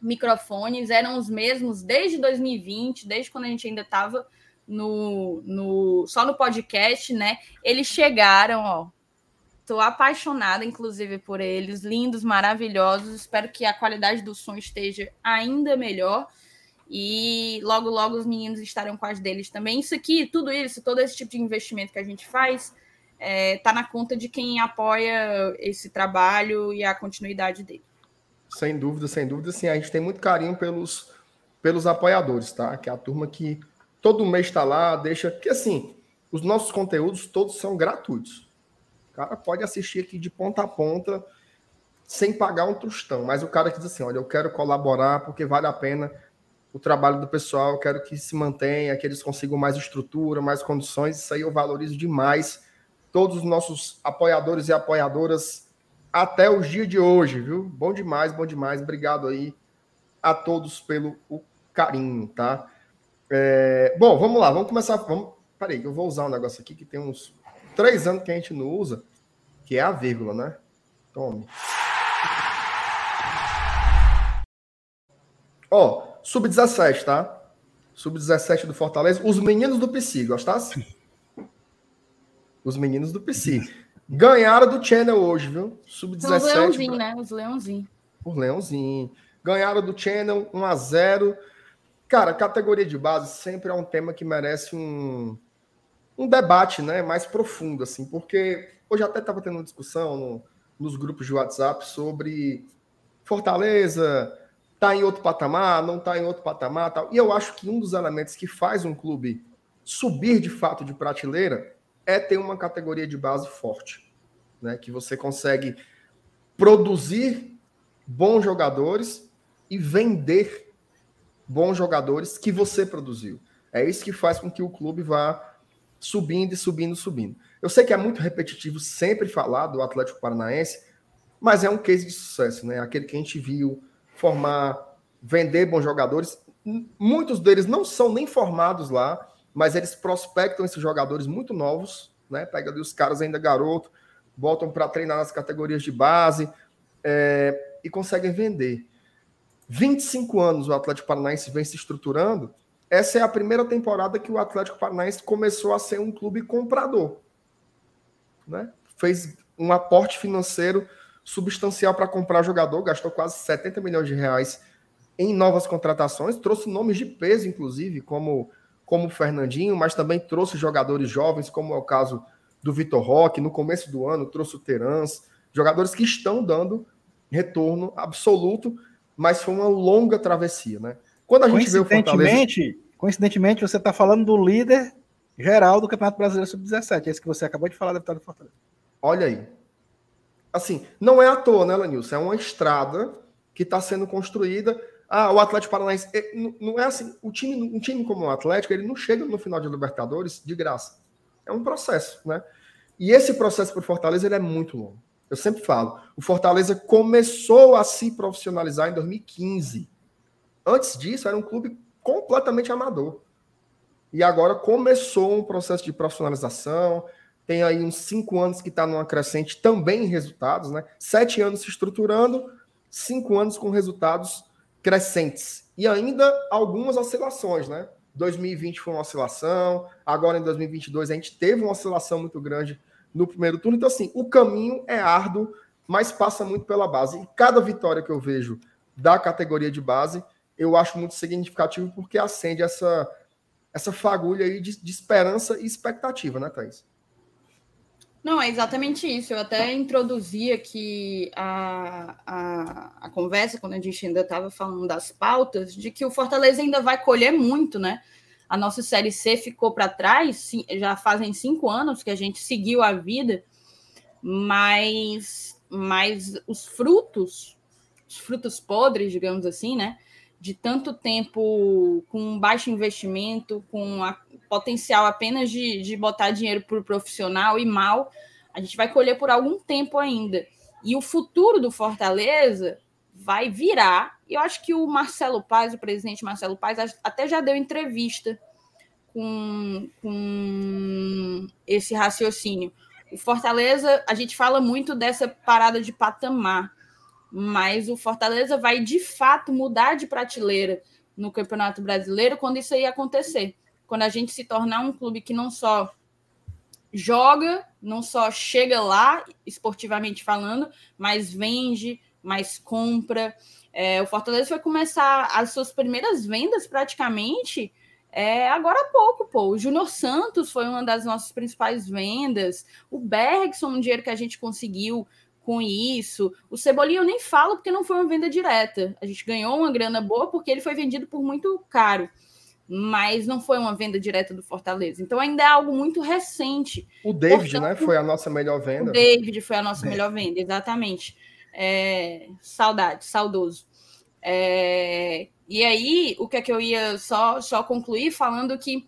microfones, eram os mesmos desde 2020, desde quando a gente ainda estava no, no, só no podcast, né? Eles chegaram, ó. Estou apaixonada, inclusive, por eles, lindos, maravilhosos. Espero que a qualidade do som esteja ainda melhor. E logo, logo os meninos estarão com as deles também. Isso aqui, tudo isso, todo esse tipo de investimento que a gente faz, está na conta de quem apoia esse trabalho e a continuidade dele. Sem dúvida, sem dúvida, sim. A gente tem muito carinho pelos, pelos apoiadores, tá? Que é a turma que todo mês está lá, deixa. Que assim, os nossos conteúdos todos são gratuitos. O cara pode assistir aqui de ponta a ponta sem pagar um tostão. Mas o cara que diz assim: olha, eu quero colaborar porque vale a pena o trabalho do pessoal, eu quero que se mantenha, que eles consigam mais estrutura, mais condições. Isso aí eu valorizo demais. Todos os nossos apoiadores e apoiadoras até os dias de hoje, viu? Bom demais, bom demais. Obrigado aí a todos pelo o carinho, tá? É, bom, vamos lá, vamos começar. Vamos, peraí, eu vou usar um negócio aqui que tem uns três anos que a gente não usa, que é a vírgula, né? Tome. Ó, sub-17, tá? Sub-17 do Fortaleza. Os meninos do PC, gostasse? Os meninos do PC. Ganharam do Channel hoje, viu? Sub-17. Os leãozinhos, né? Os leãozinhos. Os leãozinhos. Ganharam do Channel 1 a 0 Cara, categoria de base sempre é um tema que merece um, um debate né, mais profundo, assim, porque hoje até estava tendo uma discussão no, nos grupos de WhatsApp sobre Fortaleza tá em outro patamar, não tá em outro patamar, tal. E eu acho que um dos elementos que faz um clube subir de fato de prateleira é ter uma categoria de base forte, né? Que você consegue produzir bons jogadores e vender bons jogadores que você produziu. É isso que faz com que o clube vá subindo e subindo, subindo. Eu sei que é muito repetitivo sempre falar do Atlético Paranaense, mas é um case de sucesso, né? Aquele que a gente viu formar, vender bons jogadores. Muitos deles não são nem formados lá, mas eles prospectam esses jogadores muito novos, né? Pega ali os caras ainda garoto, voltam para treinar nas categorias de base é, e conseguem vender. 25 anos o Atlético Paranaense vem se estruturando. Essa é a primeira temporada que o Atlético Paranaense começou a ser um clube comprador. Né? Fez um aporte financeiro substancial para comprar jogador, gastou quase 70 milhões de reais em novas contratações, trouxe nomes de peso, inclusive, como, como o Fernandinho, mas também trouxe jogadores jovens, como é o caso do Vitor Roque, no começo do ano trouxe o Terans, jogadores que estão dando retorno absoluto mas foi uma longa travessia, né? Quando a gente vê o Fortaleza... Coincidentemente, você está falando do líder geral do Campeonato Brasileiro Sub-17, esse que você acabou de falar da vitória do Fortaleza. Olha aí. Assim, não é à toa, né, Lanilson? É uma estrada que está sendo construída. Ah, o Atlético Paranaense. É, não é assim. O time, um time como o Atlético, ele não chega no final de Libertadores de graça. É um processo, né? E esse processo para o Fortaleza ele é muito longo. Eu sempre falo, o Fortaleza começou a se profissionalizar em 2015. Antes disso, era um clube completamente amador. E agora começou um processo de profissionalização. Tem aí uns cinco anos que está numa crescente também em resultados, né? Sete anos se estruturando, cinco anos com resultados crescentes. E ainda algumas oscilações, né? 2020 foi uma oscilação, agora em 2022 a gente teve uma oscilação muito grande no primeiro turno. Então, assim, o caminho é árduo, mas passa muito pela base. E cada vitória que eu vejo da categoria de base, eu acho muito significativo porque acende essa, essa fagulha aí de, de esperança e expectativa, né, Thaís? Não, é exatamente isso. Eu até introduzi aqui a, a, a conversa, quando a gente ainda estava falando das pautas, de que o Fortaleza ainda vai colher muito, né? a nossa Série C ficou para trás, já fazem cinco anos que a gente seguiu a vida, mas, mas os frutos, os frutos podres, digamos assim, né? De tanto tempo com baixo investimento, com potencial apenas de, de botar dinheiro para o profissional e mal, a gente vai colher por algum tempo ainda. E o futuro do Fortaleza vai virar. E eu acho que o Marcelo Paz, o presidente Marcelo Paz, até já deu entrevista com, com esse raciocínio. O Fortaleza, a gente fala muito dessa parada de patamar, mas o Fortaleza vai de fato mudar de prateleira no Campeonato Brasileiro quando isso aí acontecer. Quando a gente se tornar um clube que não só joga, não só chega lá, esportivamente falando, mas vende, mas compra. É, o Fortaleza vai começar as suas primeiras vendas praticamente é, agora há pouco, pô. O Júnior Santos foi uma das nossas principais vendas. O Bergson, um dinheiro que a gente conseguiu com isso. O Cebolinha eu nem falo porque não foi uma venda direta. A gente ganhou uma grana boa porque ele foi vendido por muito caro. mas não foi uma venda direta do Fortaleza. Então ainda é algo muito recente. O David, Portanto, né, foi a nossa melhor venda. O David foi a nossa é. melhor venda, exatamente. É, saudade, saudoso. É, e aí, o que é que eu ia só, só concluir falando que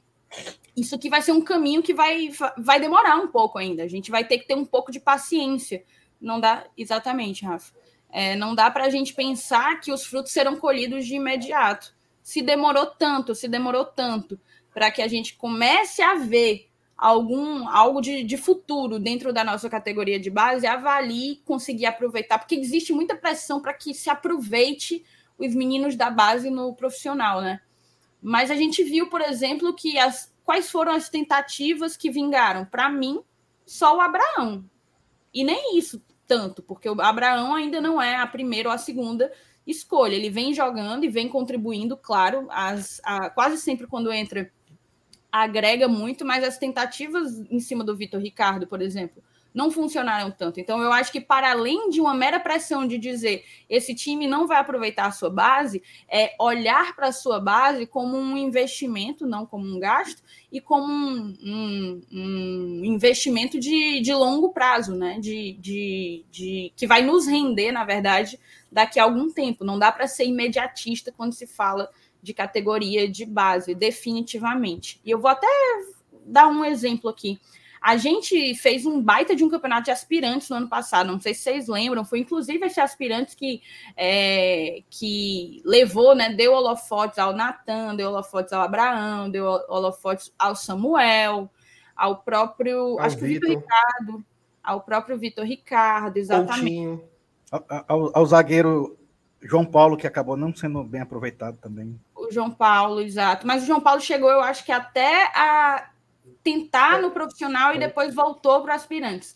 isso aqui vai ser um caminho que vai, vai demorar um pouco ainda. A gente vai ter que ter um pouco de paciência. Não dá, exatamente, Rafa. É, não dá para a gente pensar que os frutos serão colhidos de imediato se demorou tanto, se demorou tanto para que a gente comece a ver algum algo de, de futuro dentro da nossa categoria de base, avalie, conseguir aproveitar, porque existe muita pressão para que se aproveite os meninos da base no profissional, né? Mas a gente viu, por exemplo, que as quais foram as tentativas que vingaram? Para mim, só o Abraão. E nem isso tanto, porque o Abraão ainda não é a primeira ou a segunda escolha. Ele vem jogando e vem contribuindo, claro, as, a, quase sempre quando entra agrega muito, mas as tentativas em cima do Vitor Ricardo, por exemplo, não funcionaram tanto. Então, eu acho que, para além de uma mera pressão de dizer esse time não vai aproveitar a sua base, é olhar para a sua base como um investimento, não como um gasto, e como um, um, um investimento de, de longo prazo, né? De, de, de, que vai nos render, na verdade, daqui a algum tempo. Não dá para ser imediatista quando se fala de categoria de base, definitivamente. E eu vou até dar um exemplo aqui. A gente fez um baita de um campeonato de aspirantes no ano passado, não sei se vocês lembram, foi inclusive esse aspirante que, é, que levou, né, deu holofotes ao Natan, deu holofotes ao Abraão, deu holofotes ao Samuel, ao próprio, ao acho que o Vitor Ricardo, ao próprio Vitor Ricardo, exatamente. Ao, ao, ao zagueiro João Paulo, que acabou não sendo bem aproveitado também. O João Paulo, exato. Mas o João Paulo chegou, eu acho que até a tentar é. no profissional e é. depois voltou para aspirantes.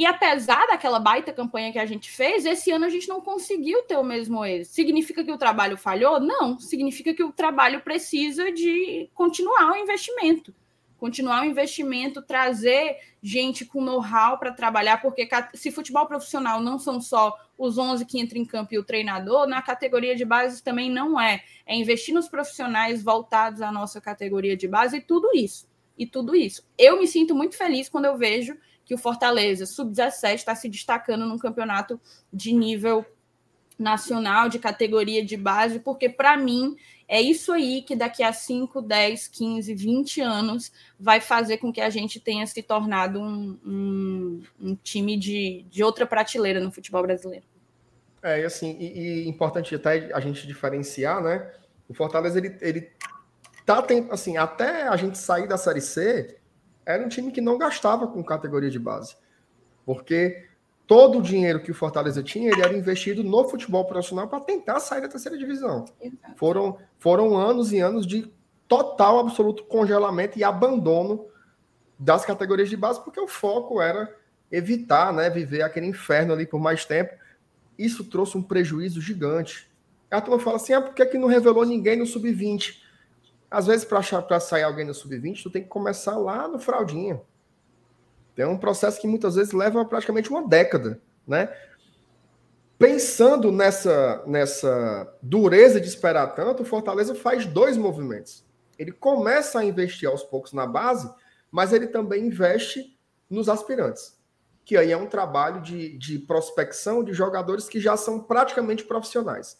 E apesar daquela baita campanha que a gente fez, esse ano a gente não conseguiu ter o mesmo êxito. Significa que o trabalho falhou? Não. Significa que o trabalho precisa de continuar o investimento. Continuar o investimento, trazer gente com know-how para trabalhar, porque se futebol profissional não são só os 11 que entram em campo e o treinador, na categoria de base também não é. É investir nos profissionais voltados à nossa categoria de base e tudo isso e tudo isso. Eu me sinto muito feliz quando eu vejo que o Fortaleza Sub-17 está se destacando num campeonato de nível nacional, de categoria de base, porque para mim é isso aí que daqui a 5, 10, 15, 20 anos vai fazer com que a gente tenha se tornado um, um, um time de, de outra prateleira no futebol brasileiro. É, assim, e, e importante até a gente diferenciar, né? O Fortaleza ele, ele tá assim, até a gente sair da Série C, era um time que não gastava com categoria de base. Porque todo o dinheiro que o Fortaleza tinha, ele era investido no futebol profissional para tentar sair da terceira divisão. Foram, foram anos e anos de total, absoluto congelamento e abandono das categorias de base, porque o foco era evitar né, viver aquele inferno ali por mais tempo. Isso trouxe um prejuízo gigante. A turma fala assim: ah, por que, que não revelou ninguém no sub-20? Às vezes, para sair alguém no sub-20, tu tem que começar lá no fraldinha. Tem um processo que muitas vezes leva praticamente uma década, né? Pensando nessa, nessa dureza de esperar tanto, o Fortaleza faz dois movimentos. Ele começa a investir aos poucos na base, mas ele também investe nos aspirantes, que aí é um trabalho de, de prospecção de jogadores que já são praticamente profissionais.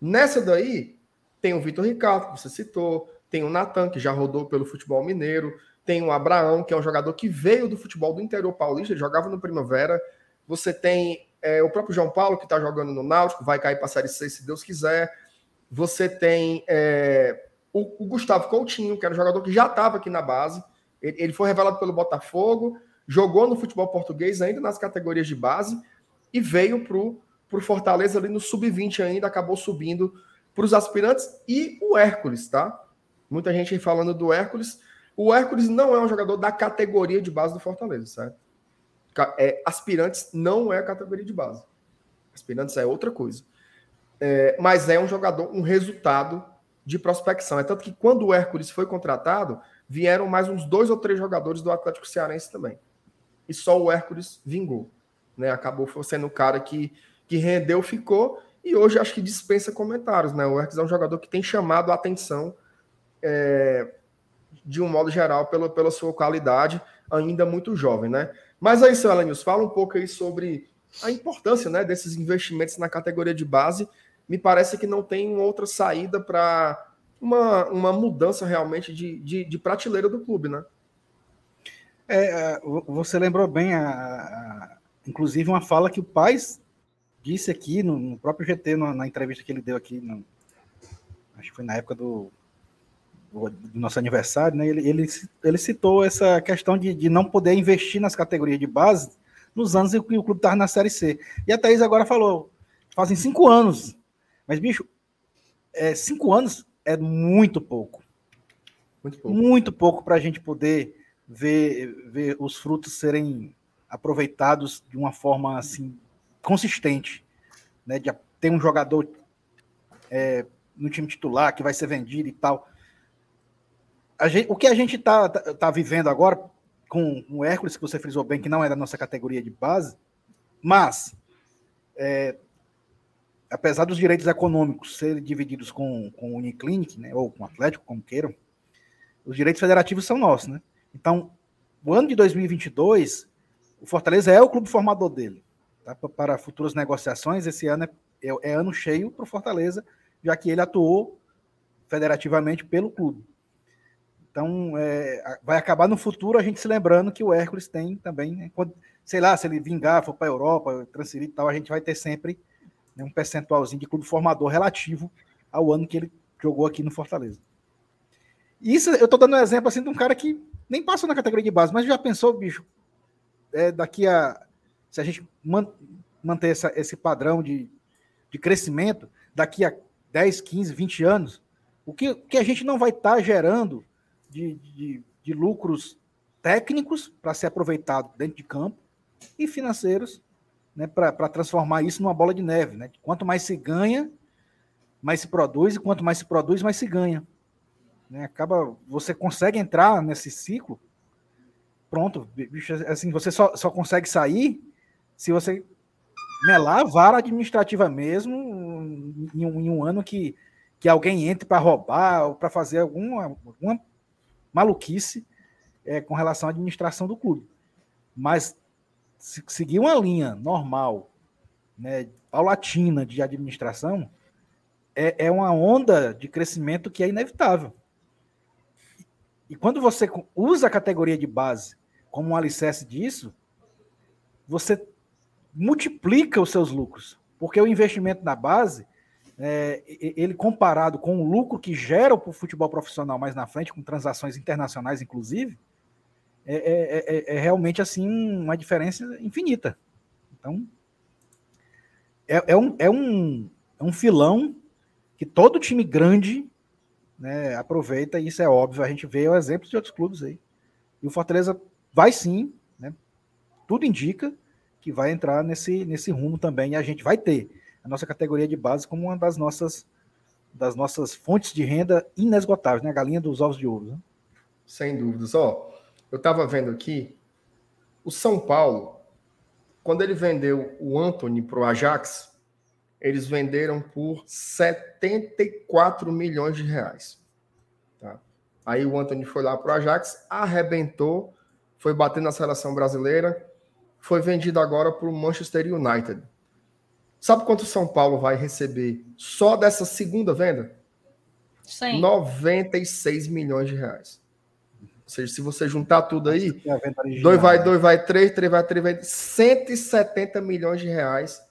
Nessa daí, tem o Vitor Ricardo, que você citou, tem o Natan, que já rodou pelo futebol mineiro, tem o Abraão, que é um jogador que veio do futebol do interior paulista, jogava no Primavera. Você tem é, o próprio João Paulo, que está jogando no Náutico, vai cair para a Série C se Deus quiser. Você tem é, o, o, Gustavo Coutinho, que era um jogador que já estava aqui na base. Ele, ele foi revelado pelo Botafogo, jogou no futebol português ainda nas categorias de base e veio para o Fortaleza ali no sub-20 ainda, acabou subindo para os aspirantes e o Hércules, tá? Muita gente falando do Hércules. O Hércules não é um jogador da categoria de base do Fortaleza, certo? É, aspirantes não é a categoria de base. Aspirantes é outra coisa. É, mas é um jogador, um resultado de prospecção. É tanto que quando o Hércules foi contratado, vieram mais uns dois ou três jogadores do Atlético Cearense também. E só o Hércules vingou. Né? Acabou sendo o cara que, que rendeu, ficou. E hoje acho que dispensa comentários. Né? O Hércules é um jogador que tem chamado a atenção é, de um modo geral, pela, pela sua qualidade, ainda muito jovem, né? Mas aí, seu Alanius, fala um pouco aí sobre a importância né, desses investimentos na categoria de base. Me parece que não tem outra saída para uma, uma mudança realmente de, de, de, prateleira do clube, né? É, você lembrou bem, a, a, inclusive, uma fala que o Paz disse aqui no, no próprio GT, na, na, entrevista que ele deu aqui, no, acho que foi na época do, do, nosso aniversário, né? Ele, ele, ele citou essa questão de, de não poder investir nas categorias de base nos anos em que o clube estava na Série C. E a Thaís agora falou, fazem cinco anos. Mas, bicho, é, cinco anos é muito pouco. Muito pouco. Muito pouco para a gente poder ver, ver os frutos serem aproveitados de uma forma assim consistente, né? De ter um jogador é, no time titular que vai ser vendido e tal. Gente, o que a gente está tá, tá vivendo agora com o Hércules, que você frisou bem, que não é da nossa categoria de base, mas é, apesar dos direitos econômicos serem divididos com, com o Uniclinic, né, ou com o Atlético, como queiram, os direitos federativos são nossos, né? Então, o ano de 2022, o Fortaleza é o clube formador dele. Tá? Para futuras negociações, esse ano é, é, é ano cheio para o Fortaleza, já que ele atuou federativamente pelo clube. Então, é, vai acabar no futuro a gente se lembrando que o Hércules tem também, né, quando, sei lá, se ele vingar, for para a Europa, transferir e tal, a gente vai ter sempre né, um percentualzinho de clube formador relativo ao ano que ele jogou aqui no Fortaleza. Isso eu estou dando um exemplo assim de um cara que nem passou na categoria de base, mas já pensou, bicho, é, daqui a. Se a gente man, manter essa, esse padrão de, de crescimento, daqui a 10, 15, 20 anos, o que, que a gente não vai estar tá gerando de, de, de lucros técnicos para ser aproveitado dentro de campo e financeiros né, para transformar isso numa bola de neve. Né? Quanto mais se ganha, mais se produz, e quanto mais se produz, mais se ganha. Né? Acaba, você consegue entrar nesse ciclo, pronto, bicho, assim, você só, só consegue sair se você melar a vara administrativa mesmo em um, em um ano que, que alguém entre para roubar ou para fazer alguma, alguma maluquice é, com relação à administração do clube. Mas se seguir uma linha normal, né, paulatina de administração, é, é uma onda de crescimento que é inevitável. E quando você usa a categoria de base como um alicerce disso, você multiplica os seus lucros. Porque o investimento na base, é, ele comparado com o lucro que gera o futebol profissional mais na frente, com transações internacionais, inclusive, é, é, é, é realmente assim uma diferença infinita. Então, é, é, um, é, um, é um filão que todo time grande né, aproveita, e isso é óbvio, a gente vê o exemplo de outros clubes aí. E o Fortaleza vai sim, né, tudo indica que vai entrar nesse, nesse rumo também, e a gente vai ter a nossa categoria de base como uma das nossas das nossas fontes de renda inesgotáveis, né? A galinha dos ovos de ouro. Né? Sem dúvidas. Ó, eu estava vendo aqui, o São Paulo, quando ele vendeu o Anthony para o Ajax, eles venderam por 74 milhões de reais. Tá? Aí o Anthony foi lá para o Ajax, arrebentou, foi bater na seleção brasileira, foi vendido agora para o Manchester United. Sabe quanto o São Paulo vai receber só dessa segunda venda? Sim. 96 milhões de reais. Ou seja, se você juntar tudo aí, 2 vai 2 vai 3, 3 vai 3 vai 170 milhões de reais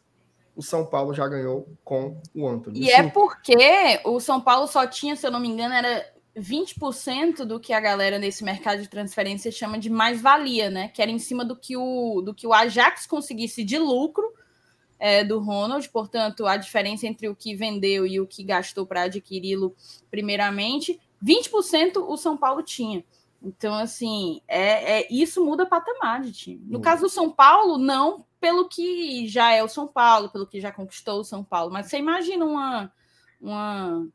o São Paulo já ganhou com o Antônio. E é porque o São Paulo só tinha, se eu não me engano, era 20% do que a galera nesse mercado de transferência chama de mais-valia, né? Que era em cima do que o, do que o Ajax conseguisse de lucro é, do Ronald, portanto, a diferença entre o que vendeu e o que gastou para adquiri-lo, primeiramente, 20% o São Paulo tinha. Então, assim, é, é isso muda patamar de time. No caso do São Paulo, não pelo que já é o São Paulo, pelo que já conquistou o São Paulo, mas você imagina uma, uma,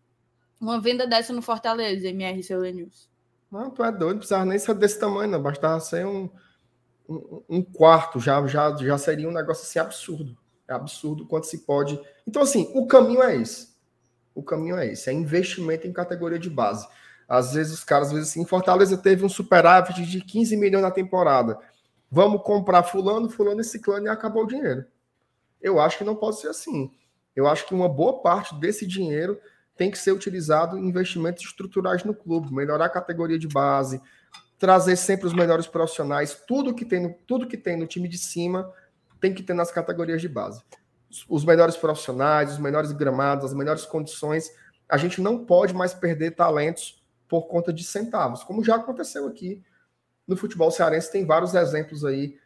uma venda dessa no Fortaleza, MR seu News. Não, tu é doido, não precisava nem ser desse tamanho, não. Bastava ser um, um, um quarto, já, já, já seria um negócio assim absurdo. Absurdo quanto se pode. Então, assim, o caminho é esse. O caminho é esse: é investimento em categoria de base. Às vezes os caras dizem assim, Fortaleza teve um superávit de 15 milhões na temporada. Vamos comprar fulano, fulano e ciclano e acabou o dinheiro. Eu acho que não pode ser assim. Eu acho que uma boa parte desse dinheiro tem que ser utilizado em investimentos estruturais no clube, melhorar a categoria de base, trazer sempre os melhores profissionais, tudo que tem no, tudo que tem no time de cima tem que ter nas categorias de base. Os melhores profissionais, os melhores gramados, as melhores condições. A gente não pode mais perder talentos por conta de centavos, como já aconteceu aqui no futebol cearense. Tem vários exemplos aí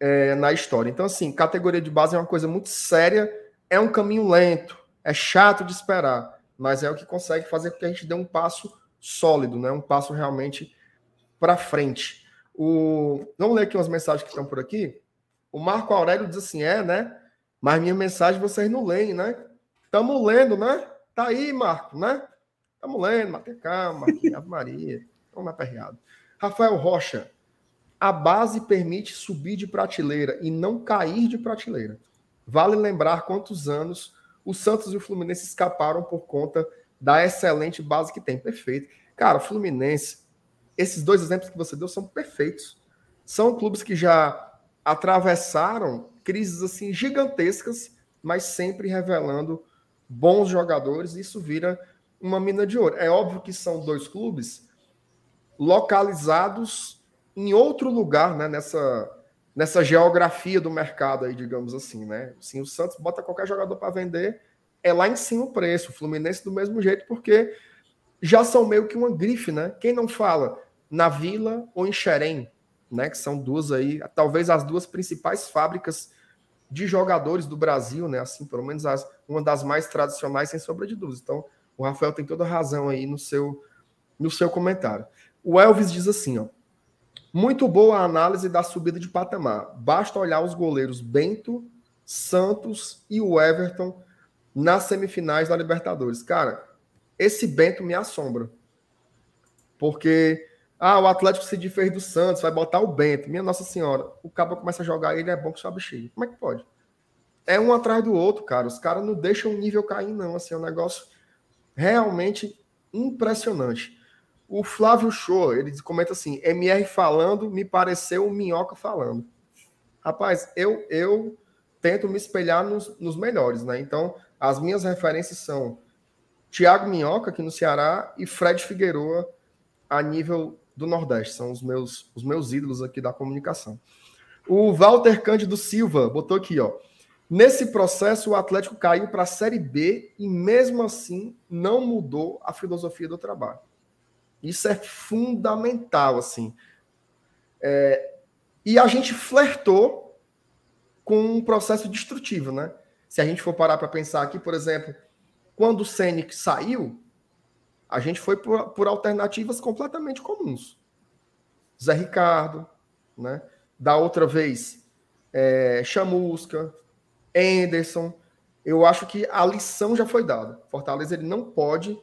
é, na história. Então, assim, categoria de base é uma coisa muito séria, é um caminho lento, é chato de esperar, mas é o que consegue fazer com que a gente dê um passo sólido, né? um passo realmente para frente. O... Vamos ler aqui umas mensagens que estão por aqui. O Marco Aurélio diz assim: é, né? Mas minha mensagem vocês não leem, né? Estamos lendo, né? Tá aí, Marco, né? Estamos lendo, Matheus Calma, Ave Maria. Vamos aperreado. Rafael Rocha. A base permite subir de prateleira e não cair de prateleira. Vale lembrar quantos anos o Santos e o Fluminense escaparam por conta da excelente base que tem. Perfeito. Cara, Fluminense, esses dois exemplos que você deu são perfeitos. São clubes que já atravessaram crises assim gigantescas, mas sempre revelando bons jogadores, isso vira uma mina de ouro. É óbvio que são dois clubes localizados em outro lugar, né, nessa nessa geografia do mercado aí, digamos assim, né? Sim, o Santos bota qualquer jogador para vender, é lá em cima o preço. O Fluminense do mesmo jeito, porque já são meio que uma grife, né? Quem não fala na Vila ou em Xerém, né? Que são duas aí, talvez as duas principais fábricas de jogadores do Brasil, né? Assim, pelo menos as, uma das mais tradicionais, sem sombra de dúvida. Então, o Rafael tem toda razão aí no seu, no seu comentário. O Elvis diz assim, ó. Muito boa a análise da subida de patamar. Basta olhar os goleiros Bento, Santos e o Everton nas semifinais da Libertadores. Cara, esse Bento me assombra. Porque ah, o Atlético se difere do Santos, vai botar o Bento. Minha Nossa Senhora, o cabo começa a jogar, ele é bom que sobe cheio. Como é que pode? É um atrás do outro, cara. Os caras não deixam o nível cair, não. Assim, é um negócio realmente impressionante. O Flávio Show, ele comenta assim: MR falando, me pareceu o Minhoca falando. Rapaz, eu, eu tento me espelhar nos, nos melhores, né? Então, as minhas referências são Thiago Minhoca, aqui no Ceará, e Fred Figueroa, a nível do Nordeste. São os meus, os meus ídolos aqui da comunicação. O Walter Cândido Silva botou aqui, ó. Nesse processo, o Atlético caiu para a Série B e, mesmo assim, não mudou a filosofia do trabalho. Isso é fundamental, assim. É... E a gente flertou com um processo destrutivo, né? Se a gente for parar para pensar aqui, por exemplo, quando o Scenic saiu, a gente foi por, por alternativas completamente comuns. Zé Ricardo, né? Da outra vez, é, Chamusca, Anderson. Eu acho que a lição já foi dada. Fortaleza ele não pode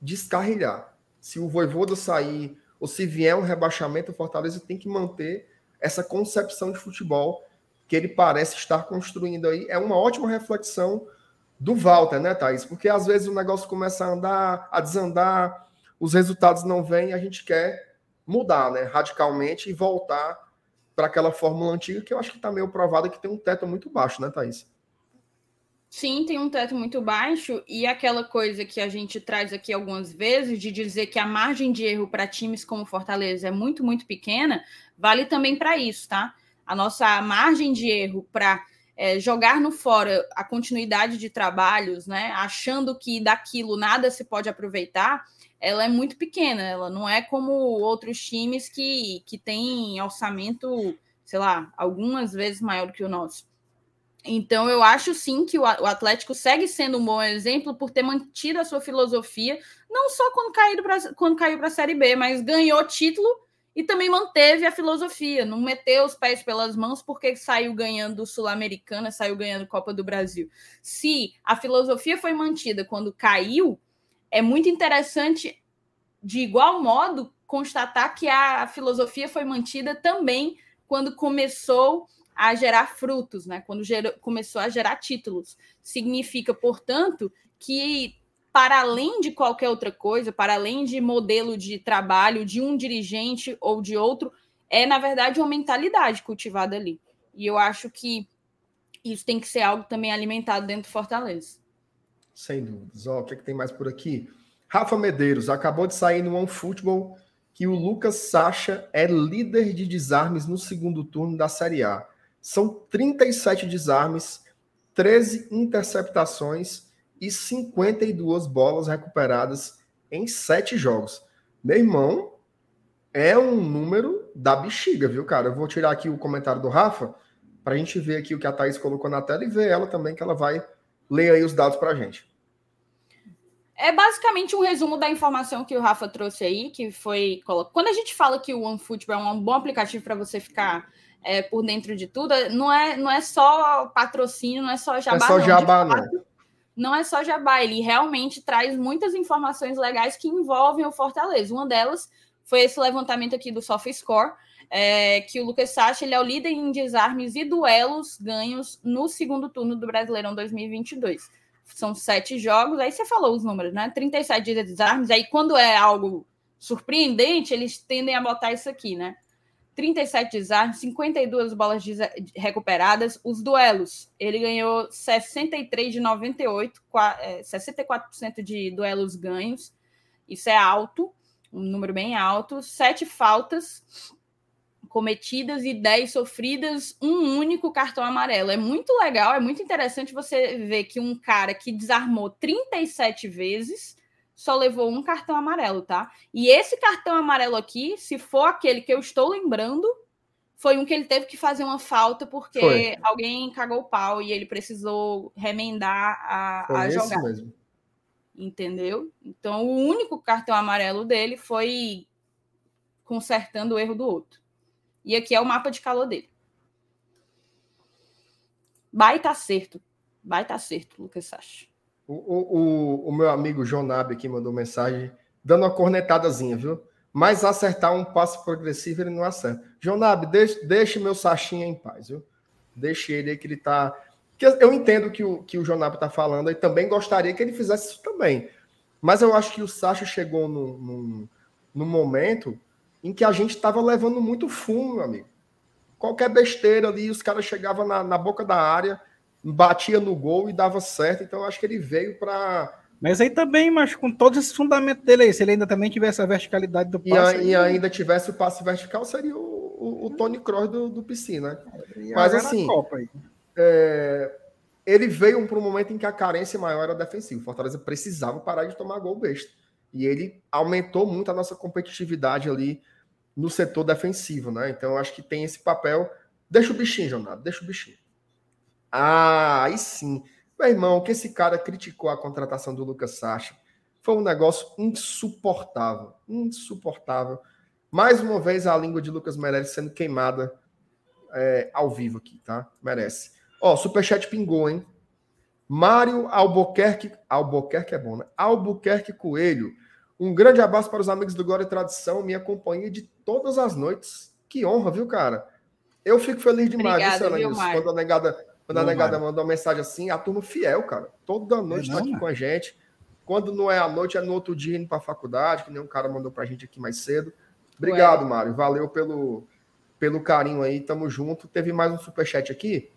descarrilhar. Se o Voivoda sair ou se vier um rebaixamento, o Fortaleza tem que manter essa concepção de futebol que ele parece estar construindo aí. É uma ótima reflexão do Walter, né, Thaís? Porque às vezes o negócio começa a andar, a desandar, os resultados não vêm a gente quer mudar, né, radicalmente e voltar para aquela fórmula antiga que eu acho que está meio provada que tem um teto muito baixo, né, Thaís? Sim, tem um teto muito baixo e aquela coisa que a gente traz aqui algumas vezes de dizer que a margem de erro para times como Fortaleza é muito, muito pequena, vale também para isso, tá? A nossa margem de erro para é, jogar no fora a continuidade de trabalhos, né, achando que daquilo nada se pode aproveitar, ela é muito pequena, ela não é como outros times que, que têm orçamento, sei lá, algumas vezes maior que o nosso. Então, eu acho sim que o Atlético segue sendo um bom exemplo por ter mantido a sua filosofia, não só quando, quando caiu para a Série B, mas ganhou título e também manteve a filosofia, não meteu os pés pelas mãos porque saiu ganhando Sul-Americana, saiu ganhando Copa do Brasil. Se a filosofia foi mantida quando caiu, é muito interessante, de igual modo, constatar que a filosofia foi mantida também quando começou a gerar frutos, né? quando gerou, começou a gerar títulos. Significa, portanto, que para além de qualquer outra coisa, para além de modelo de trabalho de um dirigente ou de outro, é, na verdade, uma mentalidade cultivada ali. E eu acho que isso tem que ser algo também alimentado dentro do Fortaleza. Sem dúvidas. Ó, o que, é que tem mais por aqui? Rafa Medeiros, acabou de sair no OneFootball que o Lucas Sacha é líder de desarmes no segundo turno da Série A. São 37 desarmes, 13 interceptações e 52 bolas recuperadas em 7 jogos. Meu irmão, é um número da bexiga, viu, cara? Eu vou tirar aqui o comentário do Rafa para a gente ver aqui o que a Thaís colocou na tela e ver ela também, que ela vai ler aí os dados para a gente. É basicamente um resumo da informação que o Rafa trouxe aí, que foi. Quando a gente fala que o OneFootball é um bom aplicativo para você ficar é, por dentro de tudo, não é, não é só patrocínio, não é só jabá. É só jabá, não. Não é só jabá, ele realmente traz muitas informações legais que envolvem o Fortaleza. Uma delas foi esse levantamento aqui do SofaScore, é, que o Lucas Sacha ele é o líder em desarmes e duelos ganhos no segundo turno do Brasileirão 2022. São sete jogos, aí você falou os números, né? 37 desarmes, aí quando é algo surpreendente, eles tendem a botar isso aqui, né? 37 desarmes, 52 bolas recuperadas. Os duelos, ele ganhou 63 de 98, 64% de duelos ganhos. Isso é alto um número bem alto, sete faltas cometidas e dez sofridas, um único cartão amarelo. É muito legal, é muito interessante você ver que um cara que desarmou 37 vezes só levou um cartão amarelo, tá? E esse cartão amarelo aqui, se for aquele que eu estou lembrando, foi um que ele teve que fazer uma falta porque foi. alguém cagou o pau e ele precisou remendar a, foi a jogada. Mesmo entendeu? Então, o único cartão amarelo dele foi consertando o erro do outro. E aqui é o mapa de calor dele. Baita acerto. Baita acerto, Lucas Sacha. O, o, o, meu amigo Jonab aqui mandou mensagem dando uma cornetadazinha, viu? Mas acertar um passo progressivo ele não acerta. Jonab, deixe, deixe meu Sachinha em paz, viu? Deixe ele aí que ele tá eu entendo que o que o Jonab está falando e também gostaria que ele fizesse isso também. Mas eu acho que o Sacha chegou num, num, num momento em que a gente estava levando muito fumo, meu amigo. Qualquer besteira ali, os caras chegavam na, na boca da área, batia no gol e dava certo. Então acho que ele veio para. Mas aí também, mas com todos esses fundamentos dele aí, se ele ainda também tivesse a verticalidade do passe. E, a, e ainda tivesse o passe vertical, seria o, o, o Tony Kroos do, do Piscina. Né? Mas assim. Copa aí é, ele veio para um momento em que a carência maior era defensiva. O Fortaleza precisava parar de tomar gol besta. E ele aumentou muito a nossa competitividade ali no setor defensivo, né? Então acho que tem esse papel. Deixa o bichinho, Jonado, deixa o bichinho. Ah, aí sim. Meu irmão, que esse cara criticou a contratação do Lucas Sacha foi um negócio insuportável. Insuportável. Mais uma vez a língua de Lucas merece sendo queimada é, ao vivo aqui, tá? Merece. Ó, superchat pingou, hein? Mário Albuquerque. Albuquerque é bom, né? Albuquerque Coelho. Um grande abraço para os amigos do Glória e Tradição, minha companhia de todas as noites. Que honra, viu, cara? Eu fico feliz demais, Obrigada, viu, Quando a negada, quando a negada mandou uma mensagem assim, a turma fiel, cara. Toda noite está aqui com a gente. Quando não é à noite, é no outro dia indo para a faculdade, que nem um cara mandou para a gente aqui mais cedo. Obrigado, Ué. Mário. Valeu pelo, pelo carinho aí. Tamo junto. Teve mais um superchat aqui.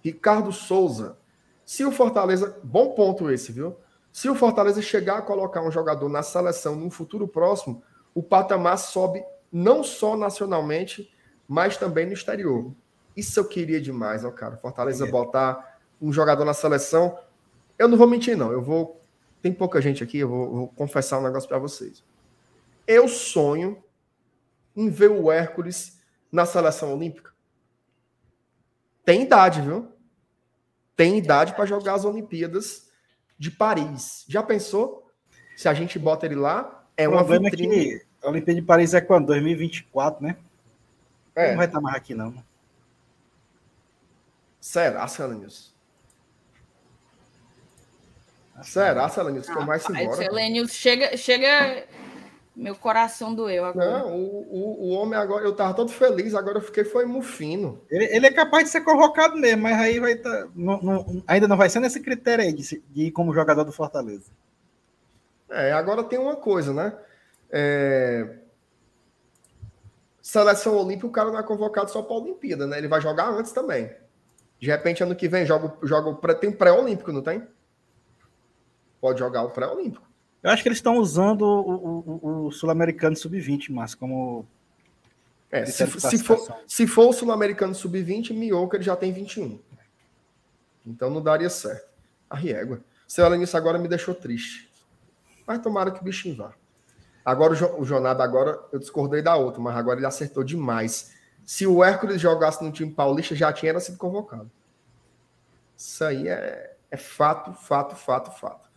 Ricardo Souza. Se o Fortaleza. Bom ponto esse, viu? Se o Fortaleza chegar a colocar um jogador na seleção no futuro próximo, o patamar sobe não só nacionalmente, mas também no exterior. Isso eu queria demais, ó, cara. Fortaleza é. botar um jogador na seleção. Eu não vou mentir, não. Eu vou. Tem pouca gente aqui, eu vou, vou confessar um negócio para vocês. Eu sonho em ver o Hércules na seleção olímpica. Tem idade, viu? tem idade para jogar as Olimpíadas de Paris. Já pensou? Se a gente bota ele lá, é uma vitrine. É que a Olimpíada de Paris é quando? 2024, né? É. Não vai estar mais aqui, não. Será, Selenius? Será, Selenius? Que eu mais embora. Selenius, chega, chega meu coração doeu agora. Não, o, o, o homem agora, eu tava todo feliz, agora eu fiquei foi mufino. Ele, ele é capaz de ser convocado mesmo, mas aí vai tá, não, não, ainda não vai ser nesse critério aí de, de ir como jogador do Fortaleza. É, agora tem uma coisa, né? É... Seleção Olímpica, o cara não é convocado só para a Olimpíada, né? Ele vai jogar antes também. De repente, ano que vem, joga, joga tem pré-olímpico, não tem? Pode jogar o pré-olímpico. Eu acho que eles estão usando o, o, o Sul-Americano Sub-20, mas como. É, se, se, for, se for o Sul-Americano Sub-20, Mioca ele já tem 21. Então não daria certo. A riégua. Seu Alanis agora me deixou triste. Mas tomara que o bichinho vá. Agora o, jo, o Jonado, agora eu discordei da outra, mas agora ele acertou demais. Se o Hércules jogasse no time paulista, já tinha sido convocado. Isso aí é, é fato, fato, fato, fato.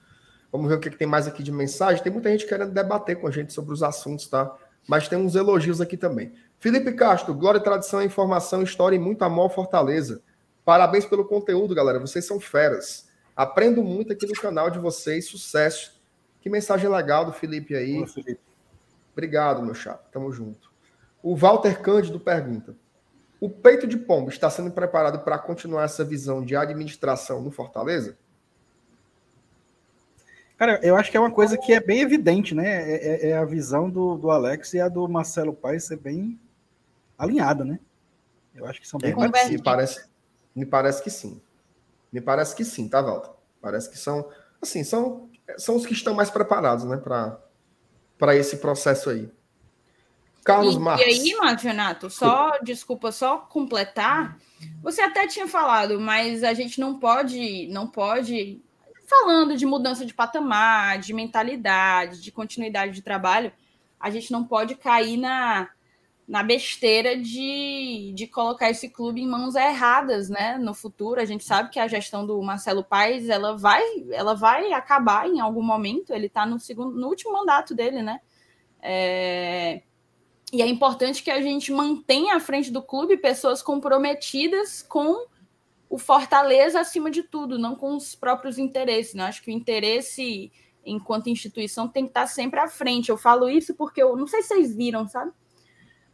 Vamos ver o que, que tem mais aqui de mensagem. Tem muita gente querendo debater com a gente sobre os assuntos, tá? Mas tem uns elogios aqui também. Felipe Castro, glória, tradição, informação, história e muito amor, Fortaleza. Parabéns pelo conteúdo, galera. Vocês são feras. Aprendo muito aqui no canal de vocês. Sucesso. Que mensagem legal do Felipe aí. Boa, Felipe. Obrigado, meu chato. Tamo junto. O Walter Cândido pergunta: O peito de pombo está sendo preparado para continuar essa visão de administração no Fortaleza? Cara, eu acho que é uma coisa que é bem evidente, né? É, é, é a visão do, do Alex e a do Marcelo Paes ser bem alinhada, né? Eu acho que são bem é, me parece, me parece que sim. Me parece que sim, tá, Walter? Parece que são, assim, são, são os que estão mais preparados, né, para esse processo aí. Carlos e, Marques. E aí, Martinato, só, desculpa, só completar. Você até tinha falado, mas a gente não pode, não pode falando de mudança de patamar, de mentalidade, de continuidade de trabalho, a gente não pode cair na, na besteira de, de colocar esse clube em mãos erradas, né? No futuro, a gente sabe que a gestão do Marcelo Paes ela vai, ela vai acabar em algum momento. Ele está no segundo, no último mandato dele, né? É... E é importante que a gente mantenha à frente do clube pessoas comprometidas com o Fortaleza acima de tudo, não com os próprios interesses. Né? Acho que o interesse, enquanto instituição, tem que estar sempre à frente. Eu falo isso porque eu não sei se vocês viram, sabe?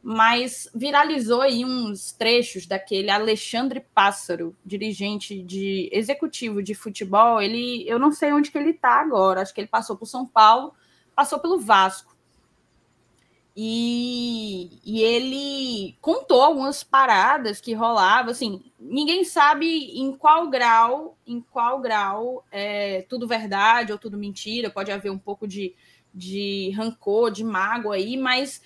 Mas viralizou aí uns trechos daquele Alexandre Pássaro, dirigente de executivo de futebol. Ele, eu não sei onde que ele está agora. Acho que ele passou por São Paulo, passou pelo Vasco. E, e, ele contou algumas paradas que rolavam, assim, ninguém sabe em qual grau, em qual grau é tudo verdade ou tudo mentira, pode haver um pouco de, de rancor, de mágoa aí, mas